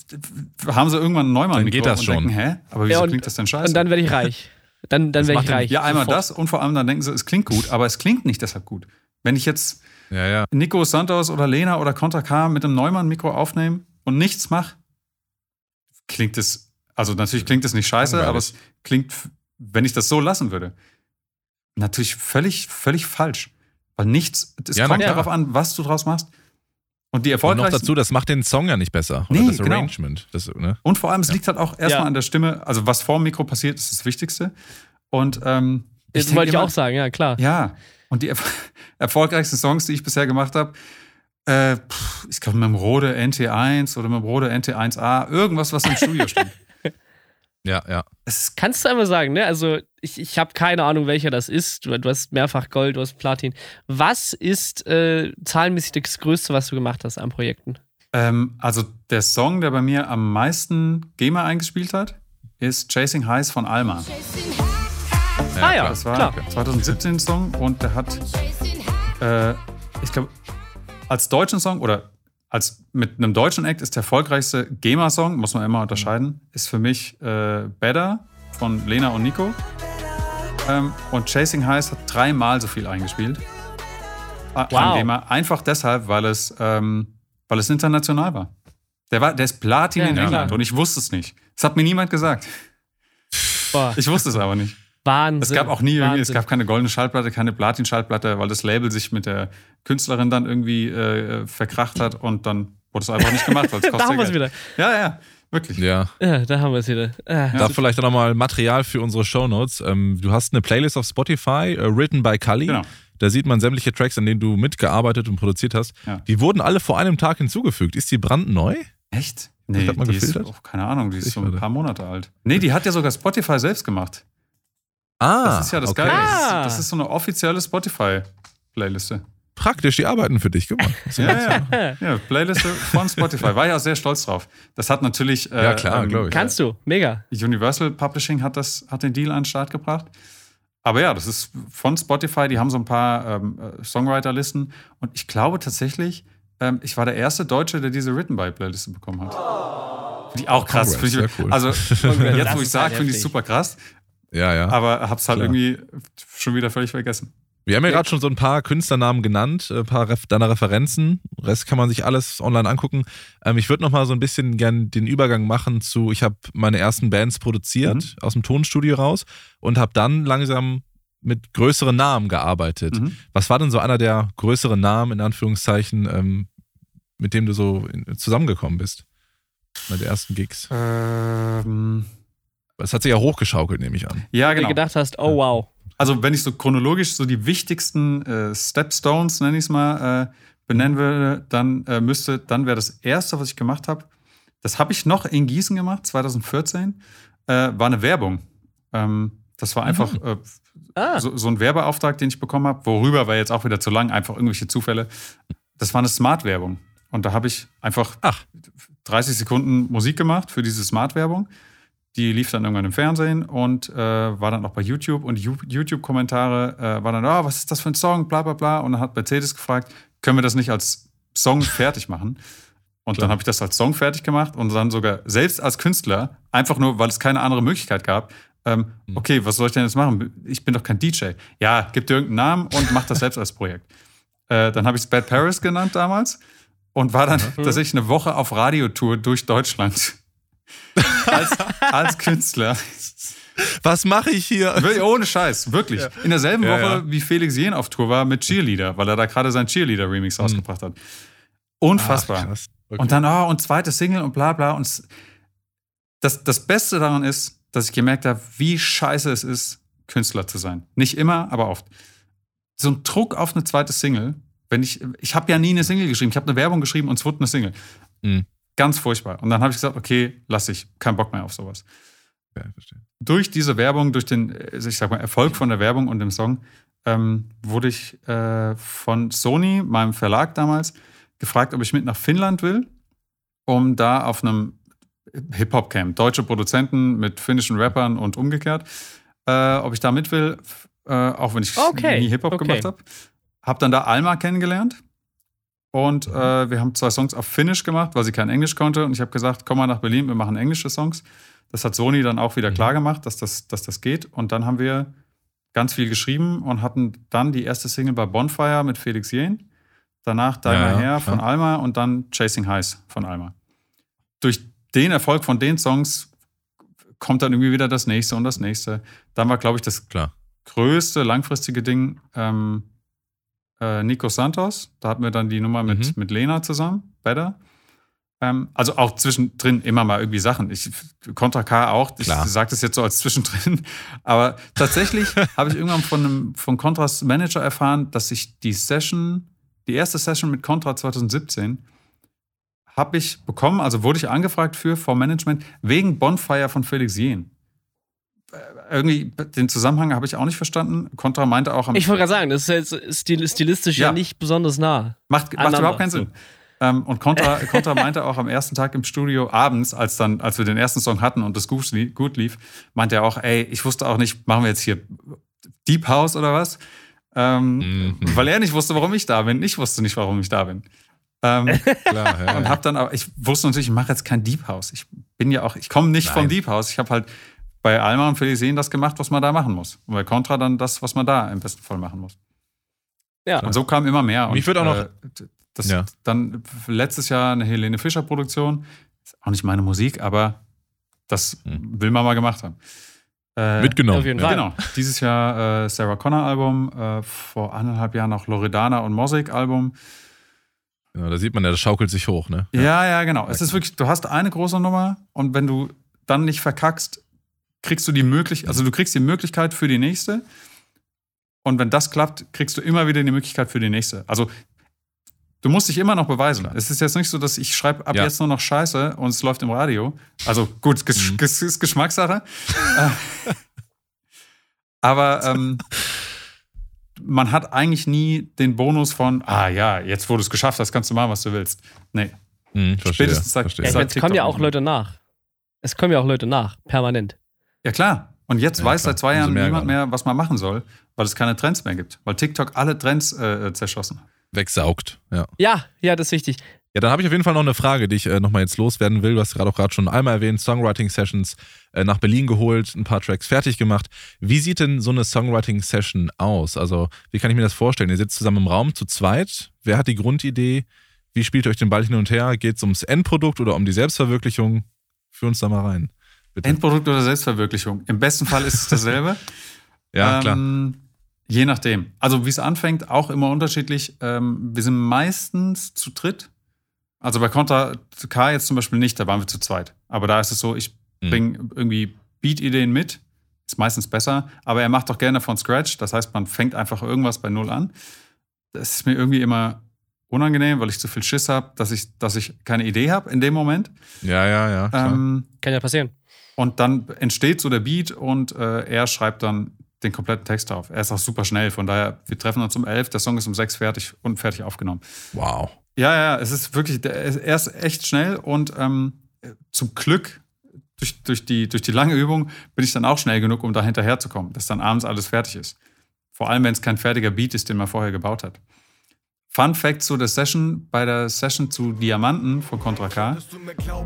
[SPEAKER 2] haben sie irgendwann ein Neumann-Mikro
[SPEAKER 3] geht das
[SPEAKER 2] und
[SPEAKER 3] schon.
[SPEAKER 2] denken, hä, aber wieso ja, und, klingt das denn scheiße?
[SPEAKER 1] Und dann werde ich reich. Dann, dann werde ich reich.
[SPEAKER 2] Ja, einmal sofort. das und vor allem dann denken sie, es klingt gut, aber es klingt nicht deshalb gut. Wenn ich jetzt ja, ja. Nico Santos oder Lena oder Contra K mit einem Neumann-Mikro aufnehme und nichts mache, klingt es, also natürlich klingt es nicht scheiße, aber es klingt, wenn ich das so lassen würde, natürlich völlig, völlig falsch. Weil nichts, es ja, kommt darauf an, was du draus machst. Und die erfolgreichsten. Und
[SPEAKER 3] noch dazu, das macht den Song ja nicht besser. Oder nee, das genau. Arrangement. Genau. Das, ne?
[SPEAKER 2] Und vor allem, es ja. liegt halt auch erstmal ja. an der Stimme. Also, was vor dem Mikro passiert, ist das Wichtigste. Und ähm,
[SPEAKER 1] das wollte ich auch sagen, ja, klar.
[SPEAKER 2] Ja. Und die erfolgreichsten Songs, die ich bisher gemacht habe, äh, ich glaube mit dem Rode NT1 oder mit dem Rode NT1A, irgendwas, was im Studio steht.
[SPEAKER 3] Ja, ja.
[SPEAKER 1] Das kannst du einmal sagen, ne? Also, ich, ich habe keine Ahnung, welcher das ist. Du, du, hast mehrfach Gold, du hast Platin. Was ist äh, zahlenmäßig das Größte, was du gemacht hast an Projekten?
[SPEAKER 2] Ähm, also, der Song, der bei mir am meisten GEMA eingespielt hat, ist Chasing Highs von Alma.
[SPEAKER 1] Ja, ah ja,
[SPEAKER 2] das war klar. 2017 Song und der hat, äh, ich glaube, als deutschen Song oder als mit einem deutschen Act ist der erfolgreichste GEMA-Song, muss man immer unterscheiden, ist für mich äh, Better von Lena und Nico. Ähm, und Chasing Highs hat dreimal so viel eingespielt. Wow. An GEMA. Einfach deshalb, weil es, ähm, weil es international war. Der, war, der ist Platin ja, in England klar. und ich wusste es nicht. Das hat mir niemand gesagt. Boah. Ich wusste es aber nicht.
[SPEAKER 1] Wahnsinn.
[SPEAKER 2] Es gab auch nie irgendwie, es gab keine goldene Schallplatte, keine Platin-Schallplatte, weil das Label sich mit der Künstlerin dann irgendwie äh, verkracht hat und dann wurde es einfach nicht gemacht, weil es kostet.
[SPEAKER 1] da haben wir es wieder.
[SPEAKER 2] Ja, ja. Wirklich.
[SPEAKER 3] Ja.
[SPEAKER 1] ja, da haben wir es wieder.
[SPEAKER 3] Ah, da vielleicht auch nochmal Material für unsere Shownotes. Ähm, du hast eine Playlist auf Spotify, uh, written by Kali. Genau. Da sieht man sämtliche Tracks, an denen du mitgearbeitet und produziert hast. Ja. Die wurden alle vor einem Tag hinzugefügt. Ist die brandneu?
[SPEAKER 2] Echt? Nee, die ist, oh, keine Ahnung, die ist so ein paar Monate alt. Nee, die hat ja sogar Spotify selbst gemacht.
[SPEAKER 3] Ah,
[SPEAKER 2] das ist ja das okay. Geile. Ah. Das ist so eine offizielle Spotify-Playliste.
[SPEAKER 3] Praktisch, die arbeiten für dich, gemacht.
[SPEAKER 2] ja, ja. ja, Playliste von Spotify. War ja sehr stolz drauf. Das hat natürlich.
[SPEAKER 3] Äh, ja, klar, ähm, glaube ich.
[SPEAKER 1] Kannst du, mega.
[SPEAKER 2] Universal Publishing hat, das, hat den Deal an den Start gebracht. Aber ja, das ist von Spotify, die haben so ein paar ähm, äh, Songwriter-Listen. Und ich glaube tatsächlich, ähm, ich war der erste Deutsche, der diese Written by Playliste bekommen hat. Finde ich auch krass.
[SPEAKER 3] Congrats, ich, cool.
[SPEAKER 2] Also, jetzt, wo ich sage, finde ich es super krass.
[SPEAKER 3] Ja, ja.
[SPEAKER 2] Aber hab's halt Klar. irgendwie schon wieder völlig vergessen.
[SPEAKER 3] Wir haben ja gerade schon so ein paar Künstlernamen genannt, ein paar Ref deiner Referenzen. Rest kann man sich alles online angucken. Ähm, ich würde noch mal so ein bisschen gern den Übergang machen zu, ich habe meine ersten Bands produziert mhm. aus dem Tonstudio raus und habe dann langsam mit größeren Namen gearbeitet. Mhm. Was war denn so einer der größeren Namen, in Anführungszeichen, ähm, mit dem du so zusammengekommen bist? Bei den ersten Gigs?
[SPEAKER 2] Ähm
[SPEAKER 3] es hat sich ja hochgeschaukelt, nehme ich an.
[SPEAKER 2] Ja, genau.
[SPEAKER 1] Du gedacht hast, oh wow.
[SPEAKER 2] Also, wenn ich so chronologisch so die wichtigsten äh, Stepstones, nenne ich es mal, äh, benennen würde, dann äh, müsste, dann wäre das erste, was ich gemacht habe, das habe ich noch in Gießen gemacht, 2014, äh, war eine Werbung. Ähm, das war einfach mhm. Äh, ah. so, so, ein Werbeauftrag, den ich bekommen habe, worüber war jetzt auch wieder zu lang, einfach irgendwelche Zufälle. Das war eine Smart-Werbung. Und da habe ich einfach Ach. 30 Sekunden Musik gemacht für diese Smart-Werbung. Die lief dann irgendwann im Fernsehen und äh, war dann auch bei YouTube. Und YouTube-Kommentare äh, war dann, oh, was ist das für ein Song, bla bla bla. Und dann hat Mercedes gefragt, können wir das nicht als Song fertig machen? Und Klar. dann habe ich das als Song fertig gemacht und dann sogar selbst als Künstler, einfach nur, weil es keine andere Möglichkeit gab, ähm, mhm. okay, was soll ich denn jetzt machen? Ich bin doch kein DJ. Ja, gib dir irgendeinen Namen und mach das selbst als Projekt. Äh, dann habe ich es Bad Paris genannt damals und war dann tatsächlich eine Woche auf Radiotour durch Deutschland als, als Künstler.
[SPEAKER 3] Was mache ich hier?
[SPEAKER 2] Ohne Scheiß, wirklich. Ja. In derselben ja, Woche, ja. wie Felix Jen auf Tour war mit Cheerleader, weil er da gerade sein Cheerleader-Remix mhm. rausgebracht hat. Unfassbar. Ach, okay. Und dann, oh, und zweite Single und bla bla. Und das, das Beste daran ist, dass ich gemerkt habe, wie scheiße es ist, Künstler zu sein. Nicht immer, aber oft. So ein Druck auf eine zweite Single, wenn ich, ich habe ja nie eine Single geschrieben, ich habe eine Werbung geschrieben und es wurde eine Single. Mhm. Ganz furchtbar. Und dann habe ich gesagt, okay, lass ich, kein Bock mehr auf sowas. Ja, verstehe. Durch diese Werbung, durch den, ich sag mal, Erfolg von der Werbung und dem Song, ähm, wurde ich äh, von Sony, meinem Verlag damals, gefragt, ob ich mit nach Finnland will, um da auf einem Hip-Hop-Camp, deutsche Produzenten mit finnischen Rappern und umgekehrt, äh, ob ich da mit will, äh, auch wenn ich okay. nie Hip-Hop okay. gemacht habe. Hab dann da Alma kennengelernt und äh, wir haben zwei Songs auf Finnisch gemacht, weil sie kein Englisch konnte. Und ich habe gesagt, komm mal nach Berlin, wir machen englische Songs. Das hat Sony dann auch wieder mhm. klar gemacht, dass das, dass das geht. Und dann haben wir ganz viel geschrieben und hatten dann die erste Single bei Bonfire mit Felix Jähn. Danach Daimler ja, Her von Alma und dann Chasing Highs von Alma. Durch den Erfolg von den Songs kommt dann irgendwie wieder das nächste und das nächste. Dann war, glaube ich, das Klar. größte langfristige Ding ähm, äh, Nico Santos. Da hatten wir dann die Nummer mit, mhm. mit Lena zusammen, Better. Ähm, also auch zwischendrin immer mal irgendwie Sachen. Ich, Contra K auch, ich sage das jetzt so als zwischendrin. Aber tatsächlich habe ich irgendwann von, einem, von Contras Manager erfahren, dass ich die Session, die erste Session mit Contra 2017, habe ich bekommen, also wurde ich angefragt für vom Management wegen Bonfire von Felix Jen. Irgendwie den Zusammenhang habe ich auch nicht verstanden. Contra meinte auch am
[SPEAKER 1] Ich wollte gerade sagen, das ist jetzt stilistisch ja, ja nicht besonders nah.
[SPEAKER 2] Macht, macht überhaupt keinen Sinn. Ähm, und Contra, Contra meinte auch am ersten Tag im Studio abends, als dann, als wir den ersten Song hatten und das gut, gut lief, meinte er auch, ey, ich wusste auch nicht, machen wir jetzt hier Deep House oder was? Ähm, mhm. Weil er nicht wusste, warum ich da bin. Ich wusste nicht, warum ich da bin. Ähm, Klar, ja, und habe dann aber, ich wusste natürlich, ich mache jetzt kein Deep House. Ich bin ja auch, ich komme nicht Nein. vom Deep House. Ich habe halt bei Alma und Felicien das gemacht, was man da machen muss. Und bei Contra dann das, was man da im besten Fall machen muss. Ja. Und so kam immer mehr. Und
[SPEAKER 3] ich würde auch noch. Äh,
[SPEAKER 2] das ja. dann letztes Jahr eine Helene Fischer Produktion. Ist auch nicht meine Musik, aber das hm. will man mal gemacht haben.
[SPEAKER 3] Äh, Mitgenommen. Auf
[SPEAKER 2] jeden Fall. Genau. Dieses Jahr äh, Sarah Connor Album, äh, vor anderthalb Jahren auch Loredana und Mosaic Album.
[SPEAKER 3] Ja, da sieht man ja, das schaukelt sich hoch, ne?
[SPEAKER 2] Ja, ja, ja genau. Es ist wirklich, du hast eine große Nummer und wenn du dann nicht verkackst, kriegst du die Möglichkeit, also du kriegst die Möglichkeit für die nächste. Und wenn das klappt, kriegst du immer wieder die Möglichkeit für die nächste. Also du musst dich immer noch beweisen. Klar. Es ist jetzt nicht so, dass ich schreibe ab ja. jetzt nur noch Scheiße und es läuft im Radio. Also gut, es mhm. ist Geschmackssache. Äh, aber ähm, man hat eigentlich nie den Bonus von, ah ja, jetzt wo du es geschafft hast, kannst du machen, was du willst. Nee.
[SPEAKER 3] Mhm, verstehe, Spätestens
[SPEAKER 1] seit, verstehe. seit Es kommen ja auch Leute nach. Es kommen ja auch Leute nach, permanent.
[SPEAKER 2] Ja, klar. Und jetzt ja, weiß klar. seit zwei Jahren niemand mehr, was man machen soll, weil es keine Trends mehr gibt. Weil TikTok alle Trends äh, zerschossen hat.
[SPEAKER 3] Wegsaugt, ja.
[SPEAKER 1] Ja, ja, das ist wichtig.
[SPEAKER 3] Ja, dann habe ich auf jeden Fall noch eine Frage, die ich äh, nochmal jetzt loswerden will. Du hast gerade auch gerade schon einmal erwähnt, Songwriting-Sessions äh, nach Berlin geholt, ein paar Tracks fertig gemacht. Wie sieht denn so eine Songwriting-Session aus? Also, wie kann ich mir das vorstellen? Ihr sitzt zusammen im Raum zu zweit. Wer hat die Grundidee? Wie spielt ihr euch den Ball hin und her? Geht es ums Endprodukt oder um die Selbstverwirklichung? Führ uns da mal rein.
[SPEAKER 2] Bitte. Endprodukt oder Selbstverwirklichung. Im besten Fall ist es dasselbe.
[SPEAKER 3] ja, klar. Ähm,
[SPEAKER 2] je nachdem. Also wie es anfängt, auch immer unterschiedlich. Ähm, wir sind meistens zu dritt. Also bei Contra K jetzt zum Beispiel nicht, da waren wir zu zweit. Aber da ist es so, ich mhm. bringe irgendwie Beat-Ideen mit. Ist meistens besser. Aber er macht doch gerne von Scratch. Das heißt, man fängt einfach irgendwas bei Null an. Das ist mir irgendwie immer unangenehm, weil ich zu viel Schiss habe, dass ich, dass ich keine Idee habe in dem Moment.
[SPEAKER 3] Ja, ja, ja.
[SPEAKER 1] Ähm, Kann ja passieren.
[SPEAKER 2] Und dann entsteht so der Beat und äh, er schreibt dann den kompletten Text auf. Er ist auch super schnell, von daher, wir treffen uns um elf, der Song ist um sechs fertig und fertig aufgenommen.
[SPEAKER 3] Wow.
[SPEAKER 2] Ja, ja, es ist wirklich, er ist echt schnell und ähm, zum Glück durch, durch, die, durch die lange Übung bin ich dann auch schnell genug, um da hinterherzukommen, dass dann abends alles fertig ist. Vor allem, wenn es kein fertiger Beat ist, den man vorher gebaut hat. Fun Fact zu der Session, bei der Session zu Diamanten von Contra K.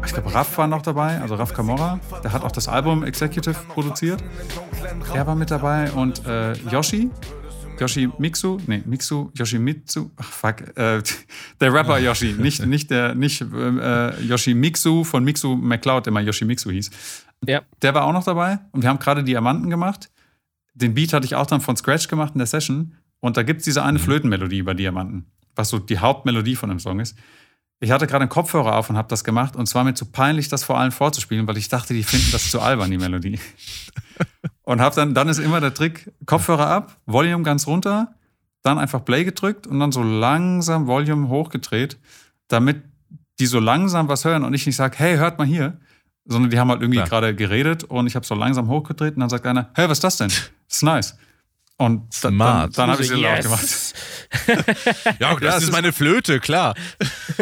[SPEAKER 2] Ich glaube, Raff war noch dabei, also Raff Kamora. Der hat auch das Album Executive produziert. Er war mit dabei und äh, Yoshi. Yoshi Mixu, nee, Mixu, Yoshi Mitsu, ach fuck, äh, der Rapper Yoshi, nicht, nicht der, nicht äh, Yoshi Mixu von Mixu McCloud, der mal Yoshi Mixu hieß. Ja. Der war auch noch dabei und wir haben gerade Diamanten gemacht. Den Beat hatte ich auch dann von Scratch gemacht in der Session und da gibt es diese eine. Flötenmelodie bei Diamanten was so die Hauptmelodie von dem Song ist. ich hatte gerade einen Kopfhörer auf und habe das gemacht und zwar mir zu peinlich, das vor allen vorzuspielen, weil ich dachte, die finden das zu albern, die Melodie. und habe dann, dann ist immer der Trick, Kopfhörer ab, Volume ganz runter, dann einfach Play gedrückt und dann so langsam Volume hochgedreht, damit die so langsam was hören und ich nicht sage, hey, hört mal hier, sondern die haben halt irgendwie gerade geredet und ich habe so langsam hochgedreht und dann sagt einer, hey, was ist das denn? Das ist nice. Und Smart. dann, dann habe ich sie yes. laut gemacht.
[SPEAKER 3] ja, das ist meine Flöte, klar.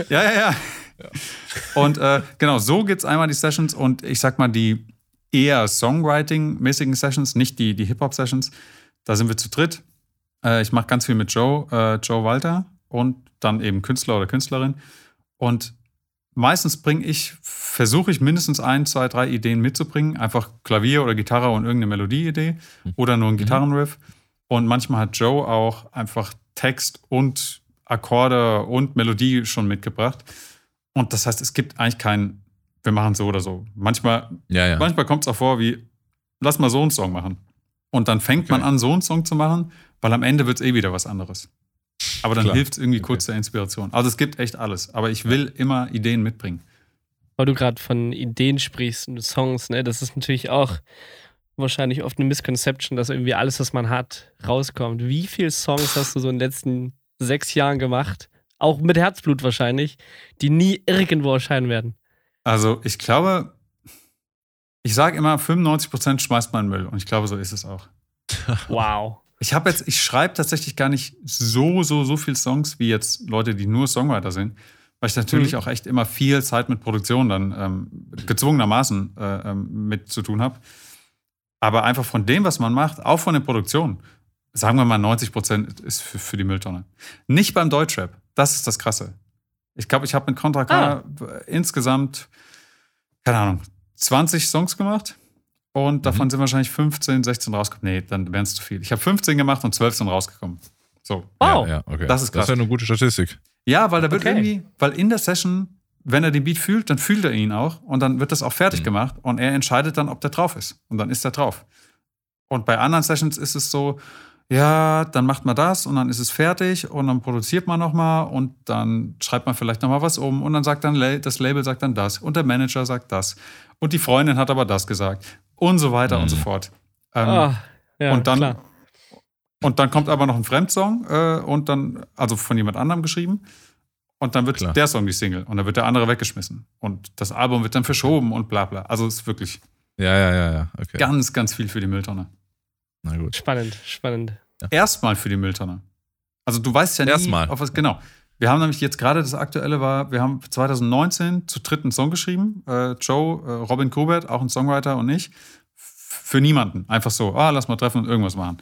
[SPEAKER 2] ja, ja, ja. Und äh, genau, so gibt es einmal die Sessions und ich sag mal, die eher Songwriting-mäßigen Sessions, nicht die, die Hip-Hop-Sessions. Da sind wir zu dritt. Äh, ich mache ganz viel mit Joe, äh, Joe Walter und dann eben Künstler oder Künstlerin. Und meistens bringe ich, versuche ich mindestens ein, zwei, drei Ideen mitzubringen. Einfach Klavier oder Gitarre und irgendeine Melodieidee mhm. oder nur ein mhm. Und manchmal hat Joe auch einfach Text und Akkorde und Melodie schon mitgebracht. Und das heißt, es gibt eigentlich keinen, wir machen so oder so. Manchmal, ja, ja. manchmal kommt es auch vor, wie, lass mal so einen Song machen. Und dann fängt okay. man an, so einen Song zu machen, weil am Ende wird es eh wieder was anderes. Aber dann hilft es irgendwie okay. kurz der Inspiration. Also es gibt echt alles. Aber ich will immer Ideen mitbringen.
[SPEAKER 1] Weil du gerade von Ideen sprichst und Songs, ne? Das ist natürlich auch wahrscheinlich oft eine Misconception, dass irgendwie alles, was man hat, rauskommt. Wie viele Songs hast du so in den letzten sechs Jahren gemacht? Auch mit Herzblut wahrscheinlich, die nie irgendwo erscheinen werden.
[SPEAKER 2] Also ich glaube, ich sage immer, 95% schmeißt man Müll und ich glaube, so ist es auch.
[SPEAKER 1] Wow.
[SPEAKER 2] Ich habe jetzt, ich schreibe tatsächlich gar nicht so, so, so viele Songs wie jetzt Leute, die nur Songwriter sind, weil ich natürlich mhm. auch echt immer viel Zeit mit Produktion dann ähm, gezwungenermaßen äh, ähm, mit zu tun habe. Aber einfach von dem, was man macht, auch von den Produktionen, sagen wir mal 90 Prozent ist für, für, die Mülltonne. Nicht beim Deutschrap. Das ist das Krasse. Ich glaube, ich habe mit Contra K ah. insgesamt, keine Ahnung, 20 Songs gemacht und davon mhm. sind wahrscheinlich 15, 16 rausgekommen. Nee, dann wären es zu viel. Ich habe 15 gemacht und 12 sind rausgekommen. So.
[SPEAKER 1] Wow.
[SPEAKER 3] Ja, ja, okay. Das ist krass. Das ist ja eine gute Statistik.
[SPEAKER 2] Ja, weil da wird okay. irgendwie, weil in der Session, wenn er den Beat fühlt, dann fühlt er ihn auch und dann wird das auch fertig mhm. gemacht und er entscheidet dann, ob der drauf ist. Und dann ist er drauf. Und bei anderen Sessions ist es so, ja, dann macht man das und dann ist es fertig und dann produziert man nochmal und dann schreibt man vielleicht nochmal was um und dann sagt dann das Label sagt dann das und der Manager sagt das und die Freundin hat aber das gesagt und so weiter mhm. und so mhm. fort. Ähm, ah, ja, und dann klar. und dann kommt aber noch ein Fremdsong äh, und dann also von jemand anderem geschrieben und dann wird klar. der Song die Single und dann wird der andere weggeschmissen und das Album wird dann verschoben und bla bla. Also es ist wirklich
[SPEAKER 3] ja ja ja ja okay.
[SPEAKER 2] ganz ganz viel für die Mülltonne.
[SPEAKER 1] Na gut. Spannend, spannend.
[SPEAKER 2] Ja. Erstmal für die Mülltonne. Also du weißt ja nie,
[SPEAKER 3] Erstmal.
[SPEAKER 2] auf was genau. Wir haben nämlich jetzt gerade das aktuelle war, wir haben 2019 zu dritten Song geschrieben. Äh, Joe, äh, Robin Kubert, auch ein Songwriter und ich. Für niemanden. Einfach so, ah, lass mal treffen und irgendwas machen.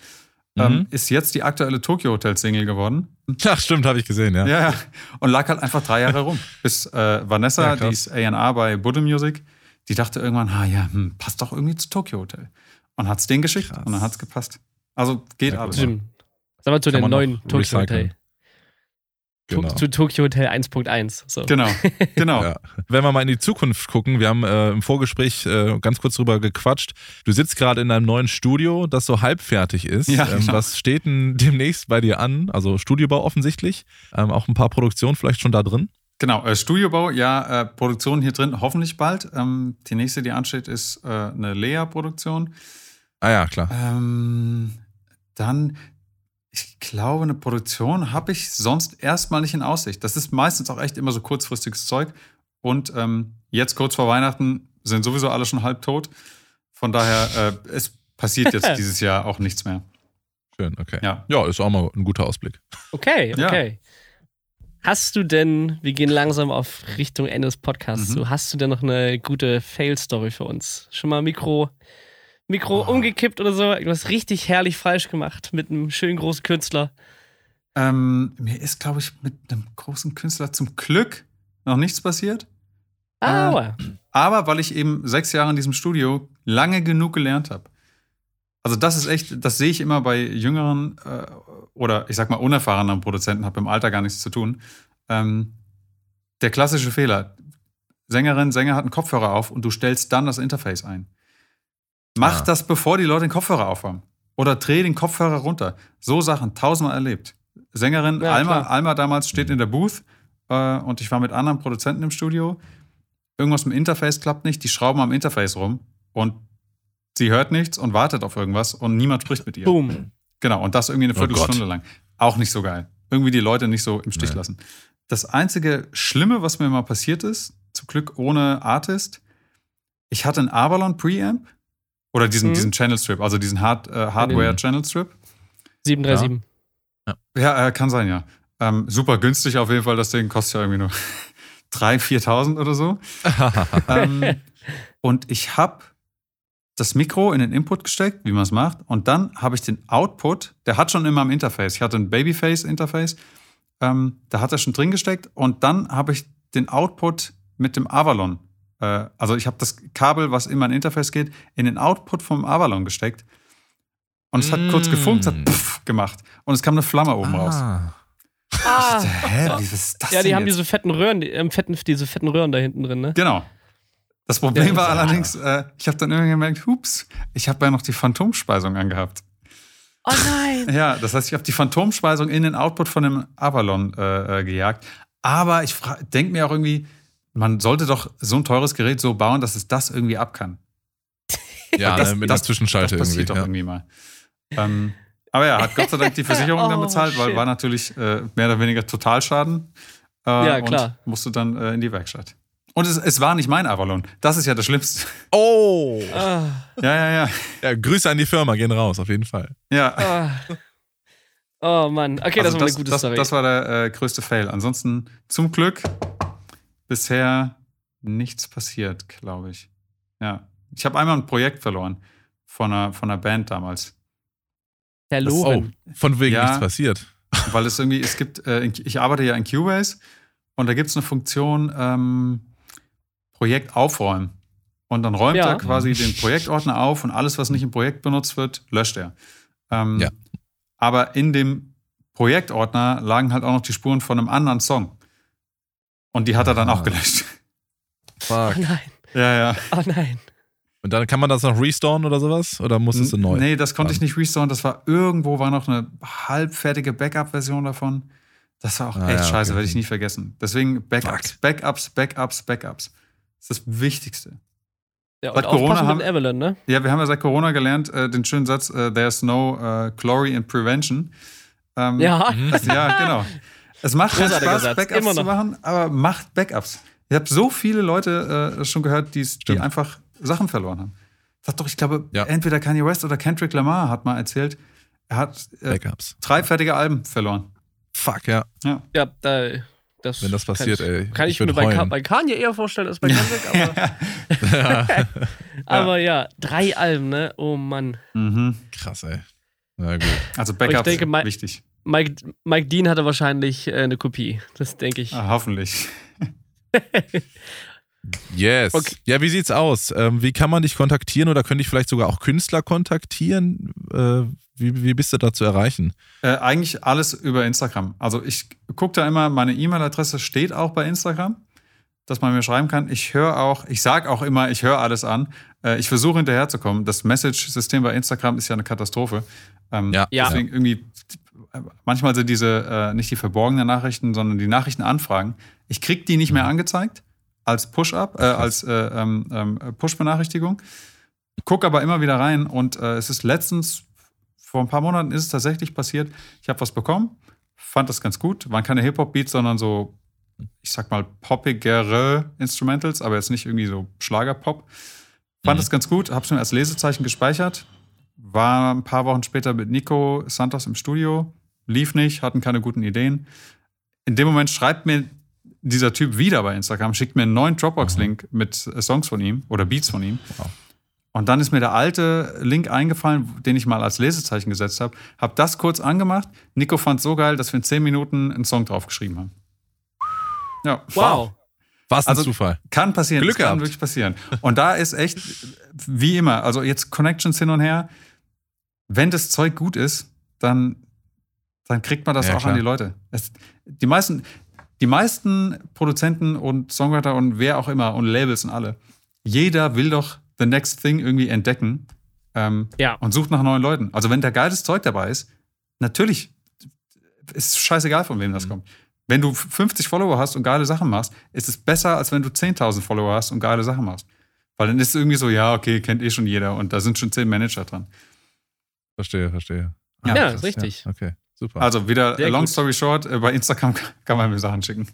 [SPEAKER 2] Mhm. Ähm, ist jetzt die aktuelle Tokyo Hotel Single geworden.
[SPEAKER 3] Ach, stimmt, habe ich gesehen, ja.
[SPEAKER 2] Ja, ja. Und lag halt einfach drei Jahre rum. Bis äh, Vanessa, ja, die ist A&R bei Buddha Music, die dachte irgendwann, ah ja, hm, passt doch irgendwie zu Tokyo Hotel. Und hat es den geschickt Krass. und dann hat es gepasst. Also geht ja, alles. Stimmt.
[SPEAKER 1] Sagen wir zu Kann den neuen Tokyo Hotel. Genau. Zu Tokyo Hotel 1.1. So.
[SPEAKER 2] Genau, genau.
[SPEAKER 3] ja. Wenn wir mal in die Zukunft gucken, wir haben äh, im Vorgespräch äh, ganz kurz drüber gequatscht. Du sitzt gerade in einem neuen Studio, das so halbfertig ist. Ja, ähm, genau. Was steht denn demnächst bei dir an? Also Studiobau offensichtlich. Ähm, auch ein paar Produktionen vielleicht schon da drin?
[SPEAKER 2] Genau, äh, Studiobau, ja, äh, Produktion hier drin hoffentlich bald. Ähm, die nächste, die ansteht, ist äh, eine Lea-Produktion.
[SPEAKER 3] Ah ja, klar.
[SPEAKER 2] Ähm, dann ich glaube, eine Produktion habe ich sonst erstmal nicht in Aussicht. Das ist meistens auch echt immer so kurzfristiges Zeug. Und ähm, jetzt kurz vor Weihnachten sind sowieso alle schon halb tot. Von daher, äh, es passiert jetzt dieses Jahr auch nichts mehr.
[SPEAKER 3] Schön, okay. Ja. ja, ist auch mal ein guter Ausblick.
[SPEAKER 1] Okay, okay. Ja. Hast du denn, wir gehen langsam auf Richtung Ende des Podcasts, mhm. so, hast du denn noch eine gute Fail-Story für uns? Schon mal Mikro Mikro oh. umgekippt oder so. Irgendwas richtig herrlich falsch gemacht mit einem schönen großen Künstler.
[SPEAKER 2] Ähm, mir ist, glaube ich, mit einem großen Künstler zum Glück noch nichts passiert.
[SPEAKER 1] Ah,
[SPEAKER 2] äh, aber weil ich eben sechs Jahre in diesem Studio lange genug gelernt habe. Also das ist echt, das sehe ich immer bei jüngeren äh, oder ich sag mal unerfahrenen Produzenten, habe im Alter gar nichts zu tun. Ähm, der klassische Fehler. Sängerin, Sänger hat einen Kopfhörer auf und du stellst dann das Interface ein. Mach ja. das, bevor die Leute den Kopfhörer aufhaben. Oder dreh den Kopfhörer runter. So Sachen, tausendmal erlebt. Sängerin ja, Alma, Alma damals steht mhm. in der Booth äh, und ich war mit anderen Produzenten im Studio. Irgendwas im Interface klappt nicht, die schrauben am Interface rum und sie hört nichts und wartet auf irgendwas und niemand spricht mit ihr.
[SPEAKER 1] Boom.
[SPEAKER 2] Genau, und das irgendwie eine oh Viertelstunde oh lang. Auch nicht so geil. Irgendwie die Leute nicht so im Stich nee. lassen. Das einzige Schlimme, was mir mal passiert ist, zum Glück ohne Artist, ich hatte einen Avalon Preamp oder diesen, mhm. diesen Channel Strip, also diesen Hard, äh, Hardware Channel Strip.
[SPEAKER 1] 737.
[SPEAKER 2] Ja, ja äh, kann sein, ja. Ähm, super günstig auf jeden Fall, das Ding kostet ja irgendwie nur 3.000, 4.000 oder so. ähm, und ich habe das Mikro in den Input gesteckt, wie man es macht, und dann habe ich den Output, der hat schon immer im Interface, ich hatte ein Babyface-Interface, ähm, da hat er schon drin gesteckt und dann habe ich den Output mit dem Avalon, äh, also ich habe das Kabel, was in mein Interface geht, in den Output vom Avalon gesteckt und es hat mm. kurz gefunkt, es hat pff gemacht und es kam eine Flamme oben ah. raus.
[SPEAKER 1] Ah. Dachte, hä, wie ist das Ja, die haben jetzt? diese fetten Röhren, die, äh, fetten, diese fetten Röhren da hinten drin, ne?
[SPEAKER 2] Genau. Das Problem ja, war allerdings, äh, ich habe dann irgendwie gemerkt, hups, ich habe ja noch die Phantomspeisung angehabt.
[SPEAKER 1] Oh nein!
[SPEAKER 2] ja, das heißt, ich habe die Phantomspeisung in den Output von dem Avalon äh, äh, gejagt. Aber ich denke mir auch irgendwie, man sollte doch so ein teures Gerät so bauen, dass es das irgendwie ab kann.
[SPEAKER 3] Ja, das, mit einer Zwischenschalte
[SPEAKER 2] das passiert
[SPEAKER 3] irgendwie.
[SPEAKER 2] doch ja. irgendwie mal. Ähm, aber ja, hat Gott sei Dank die Versicherung oh, dann bezahlt, weil war natürlich äh, mehr oder weniger Totalschaden. Äh, ja, klar. Und musste dann äh, in die Werkstatt. Und es, es, war nicht mein Avalon. Das ist ja das Schlimmste.
[SPEAKER 3] Oh!
[SPEAKER 2] Ah. Ja, ja, ja.
[SPEAKER 3] Ja, Grüße an die Firma, gehen raus, auf jeden Fall.
[SPEAKER 2] Ja. Ah.
[SPEAKER 1] Oh Mann, okay, also das war das, eine gute
[SPEAKER 2] das,
[SPEAKER 1] Story.
[SPEAKER 2] Das war der äh, größte Fail. Ansonsten zum Glück bisher nichts passiert, glaube ich. Ja. Ich habe einmal ein Projekt verloren von einer, von einer Band damals.
[SPEAKER 1] Verloren.
[SPEAKER 3] Oh, von wegen ja, nichts passiert.
[SPEAKER 2] Weil es irgendwie, es gibt, äh, ich arbeite ja in Cubase und da gibt es eine Funktion, ähm, Projekt aufräumen. Und dann räumt ja. er quasi den Projektordner auf und alles, was nicht im Projekt benutzt wird, löscht er. Ähm, ja. Aber in dem Projektordner lagen halt auch noch die Spuren von einem anderen Song. Und die hat er dann ah. auch gelöscht.
[SPEAKER 1] Fuck. Oh nein.
[SPEAKER 2] Ja, ja.
[SPEAKER 1] Oh nein.
[SPEAKER 3] Und dann kann man das noch restoren oder sowas? Oder muss es neu?
[SPEAKER 2] Nee, das konnte ich nicht restoren. Das war irgendwo, war noch eine halbfertige Backup-Version davon. Das war auch ah, echt ja, scheiße, okay. werde ich nie vergessen. Deswegen Backups, Fuck. Backups, Backups, Backups. Das ist das Wichtigste.
[SPEAKER 1] Ja, seit Corona haben, Evelyn, ne?
[SPEAKER 2] Ja, wir haben ja seit Corona gelernt, äh, den schönen Satz, uh, there's no uh, glory in prevention.
[SPEAKER 1] Ähm, ja.
[SPEAKER 2] Also, ja, genau. Es macht keinen Spaß, Satz. Backups zu machen, aber macht Backups. Ich habe so viele Leute äh, schon gehört, die einfach Sachen verloren haben. Sag doch, ich glaube, ja. entweder Kanye West oder Kendrick Lamar hat mal erzählt, er hat äh, drei fertige Alben verloren.
[SPEAKER 3] Fuck, ja.
[SPEAKER 2] Ja,
[SPEAKER 1] ja da, das
[SPEAKER 3] Wenn das passiert,
[SPEAKER 1] kann
[SPEAKER 3] ich,
[SPEAKER 1] ey. Kann ich, ich mir bei, bei, Kanye eher vorstellen als bei Kendrick, aber. aber ja, drei Alben, ne? Oh Mann.
[SPEAKER 2] Mhm.
[SPEAKER 3] Krass, ey. Na gut.
[SPEAKER 2] Also Backup ist wichtig.
[SPEAKER 1] Mike, Mike Dean hatte wahrscheinlich äh, eine Kopie. Das denke ich.
[SPEAKER 2] Ah, hoffentlich.
[SPEAKER 3] Yes. Okay. Ja, wie sieht's aus? Ähm, wie kann man dich kontaktieren oder könnte ich vielleicht sogar auch Künstler kontaktieren? Äh, wie, wie bist du da zu erreichen?
[SPEAKER 2] Äh, eigentlich alles über Instagram. Also ich gucke da immer, meine E-Mail-Adresse steht auch bei Instagram, dass man mir schreiben kann. Ich höre auch, ich sage auch immer, ich höre alles an. Äh, ich versuche hinterherzukommen. Das Message-System bei Instagram ist ja eine Katastrophe. Ähm, ja. Deswegen irgendwie, manchmal sind diese äh, nicht die verborgenen Nachrichten, sondern die Nachrichtenanfragen. Ich kriege die nicht mehr mhm. angezeigt als Push-up, äh, als äh, ähm, ähm, Push-Benachrichtigung. Guck aber immer wieder rein und äh, es ist letztens, vor ein paar Monaten ist es tatsächlich passiert, ich habe was bekommen, fand das ganz gut, waren keine Hip-Hop-Beats, sondern so, ich sag mal, poppigere Instrumentals, aber jetzt nicht irgendwie so Schlager-Pop. Fand mhm. das ganz gut, habe es mir als Lesezeichen gespeichert, war ein paar Wochen später mit Nico Santos im Studio, lief nicht, hatten keine guten Ideen. In dem Moment schreibt mir dieser Typ wieder bei Instagram, schickt mir einen neuen Dropbox-Link mhm. mit Songs von ihm oder Beats von ihm. Wow. Und dann ist mir der alte Link eingefallen, den ich mal als Lesezeichen gesetzt habe. Hab das kurz angemacht. Nico fand so geil, dass wir in zehn Minuten einen Song draufgeschrieben haben.
[SPEAKER 1] Ja. Wow.
[SPEAKER 3] Was ein also, Zufall.
[SPEAKER 2] Kann passieren.
[SPEAKER 3] Glück
[SPEAKER 2] kann
[SPEAKER 3] gehabt.
[SPEAKER 2] wirklich passieren. Und da ist echt, wie immer, also jetzt Connections hin und her. Wenn das Zeug gut ist, dann, dann kriegt man das ja, auch klar. an die Leute. Es, die meisten, die meisten Produzenten und Songwriter und wer auch immer und Labels und alle, jeder will doch the next thing irgendwie entdecken ähm, ja. und sucht nach neuen Leuten. Also wenn da geiles Zeug dabei ist, natürlich ist es scheißegal, von wem das mhm. kommt. Wenn du 50 Follower hast und geile Sachen machst, ist es besser, als wenn du 10.000 Follower hast und geile Sachen machst. Weil dann ist es irgendwie so, ja, okay, kennt eh schon jeder und da sind schon 10 Manager dran.
[SPEAKER 3] Verstehe, verstehe.
[SPEAKER 1] Ja, ja ist richtig.
[SPEAKER 3] Ja, okay, super.
[SPEAKER 2] Also wieder Sehr long gut. story short, äh, bei Instagram kann man mir Sachen schicken.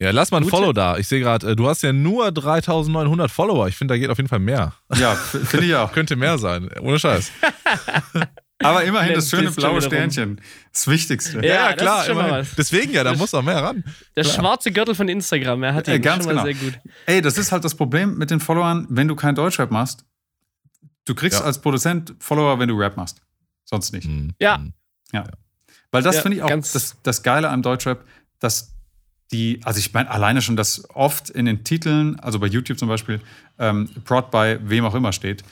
[SPEAKER 3] Ja, lass mal ein Follow da. Ich sehe gerade, äh, du hast ja nur 3900 Follower. Ich finde, da geht auf jeden Fall mehr.
[SPEAKER 2] Ja, finde ich auch.
[SPEAKER 3] Könnte mehr sein, ohne Scheiß.
[SPEAKER 2] Aber immerhin das schöne blaue Sternchen. Das Wichtigste.
[SPEAKER 3] Ja, ja klar. Deswegen ja, da das, muss auch mehr ran.
[SPEAKER 1] Der klar. schwarze Gürtel von Instagram, er hat ihn ja, ganz schon mal genau. sehr gut.
[SPEAKER 2] Ey, das ist halt das Problem mit den Followern, wenn du kein Deutschrap machst. Du kriegst ja. als Produzent Follower, wenn du Rap machst. Sonst nicht. Mhm.
[SPEAKER 1] Ja.
[SPEAKER 2] ja. Weil das finde ich auch das, das Geile am Deutschrap, dass die, also ich meine, alleine schon, dass oft in den Titeln, also bei YouTube zum Beispiel, ähm, Prod bei wem auch immer steht.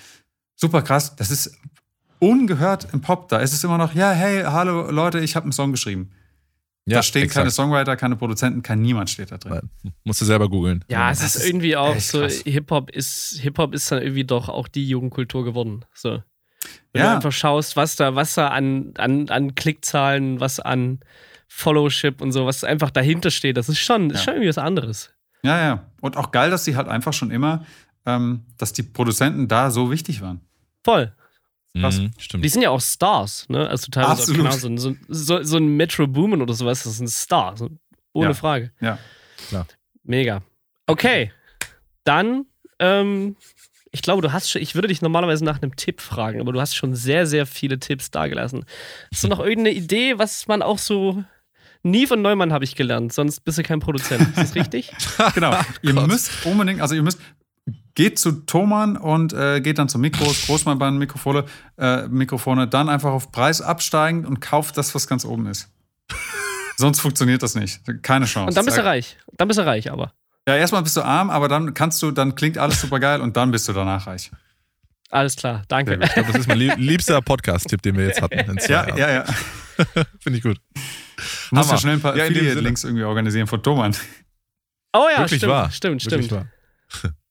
[SPEAKER 2] Super krass. Das ist ungehört im Pop. Da ist es immer noch, ja, hey, hallo Leute, ich habe einen Song geschrieben. Ja, da stehen exakt. keine Songwriter, keine Produzenten, kein niemand steht da drin.
[SPEAKER 3] Nein, musst du selber googeln.
[SPEAKER 1] Ja, es ist, ist irgendwie auch so, Hip-Hop ist, Hip-Hop ist dann irgendwie doch auch die Jugendkultur geworden. So. Wenn ja. du einfach schaust, was da, was da an, an, an Klickzahlen, was an Followship und so, was einfach dahinter steht, das ist schon, ja. ist schon irgendwie was anderes.
[SPEAKER 2] Ja, ja. Und auch geil, dass sie halt einfach schon immer, ähm, dass die Produzenten da so wichtig waren.
[SPEAKER 1] Voll.
[SPEAKER 3] Krass. Mhm, stimmt.
[SPEAKER 1] Die sind ja auch Stars, ne? Also teilweise Absolut. auch genau, so, so, so, ein Metro Boomin oder sowas, das ist ein Star. So, ohne
[SPEAKER 2] ja.
[SPEAKER 1] Frage.
[SPEAKER 2] Ja,
[SPEAKER 1] klar. Mega. Okay. Dann, ähm, ich glaube, du hast schon, ich würde dich normalerweise nach einem Tipp fragen, aber du hast schon sehr, sehr viele Tipps dagelassen. Hast du noch irgendeine Idee, was man auch so Nie von Neumann habe ich gelernt, sonst bist du kein Produzent. Ist das richtig?
[SPEAKER 2] genau. ihr müsst unbedingt, also ihr müsst, geht zu Thomann und äh, geht dann zu Mikros, Großmannband-Mikrofone, äh, Mikrofone, dann einfach auf Preis absteigen und kauft das, was ganz oben ist. Sonst funktioniert das nicht. Keine Chance.
[SPEAKER 1] Und dann bist du reich. Dann bist du reich, aber.
[SPEAKER 2] Ja, erstmal bist du arm, aber dann kannst du, dann klingt alles super geil und dann bist du danach reich.
[SPEAKER 1] Alles klar, danke.
[SPEAKER 3] Ich glaube, das ist mein liebster Podcast-Tipp, den wir jetzt hatten.
[SPEAKER 2] ja, ja, ja,
[SPEAKER 3] Finde ich gut.
[SPEAKER 2] Muss ja schnell ein paar ja, Affiliate-Links irgendwie organisieren von Thomann.
[SPEAKER 1] Oh ja,
[SPEAKER 3] Wirklich
[SPEAKER 1] stimmt,
[SPEAKER 3] wahr.
[SPEAKER 1] stimmt,
[SPEAKER 3] Wirklich
[SPEAKER 1] stimmt.
[SPEAKER 3] Wahr.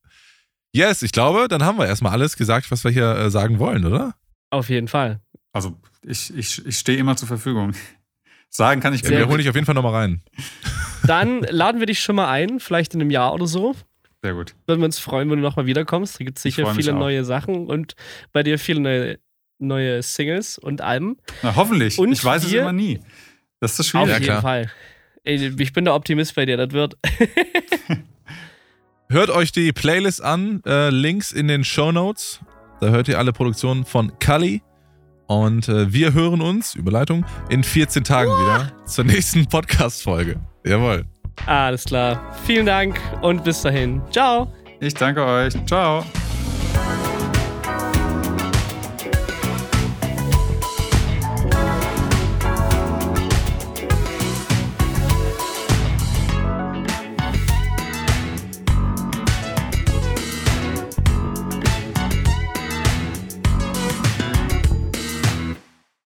[SPEAKER 3] Yes, ich glaube, dann haben wir erstmal alles gesagt, was wir hier äh, sagen wollen, oder?
[SPEAKER 1] Auf jeden Fall.
[SPEAKER 2] Also, ich, ich, ich stehe immer zur Verfügung. Sagen kann ich
[SPEAKER 3] ja, Wir holen dich auf jeden Fall nochmal rein.
[SPEAKER 1] Dann laden wir dich schon mal ein, vielleicht in einem Jahr oder so.
[SPEAKER 2] Sehr gut.
[SPEAKER 1] Würden wir uns freuen, wenn du nochmal wiederkommst. Da gibt es sicher viele neue Sachen und bei dir viele neue, neue Singles und Alben.
[SPEAKER 2] Na, hoffentlich. Und ich weiß es immer nie. Das ist das Schwierige.
[SPEAKER 1] Auf jeden ja, Fall. Ich bin der Optimist bei dir, das wird.
[SPEAKER 3] Hört euch die Playlist an, äh, Links in den Show Notes. Da hört ihr alle Produktionen von Kali. Und äh, wir hören uns, Überleitung, in 14 Tagen wieder zur nächsten Podcast-Folge. Jawohl.
[SPEAKER 1] Alles klar. Vielen Dank und bis dahin. Ciao.
[SPEAKER 2] Ich danke euch. Ciao.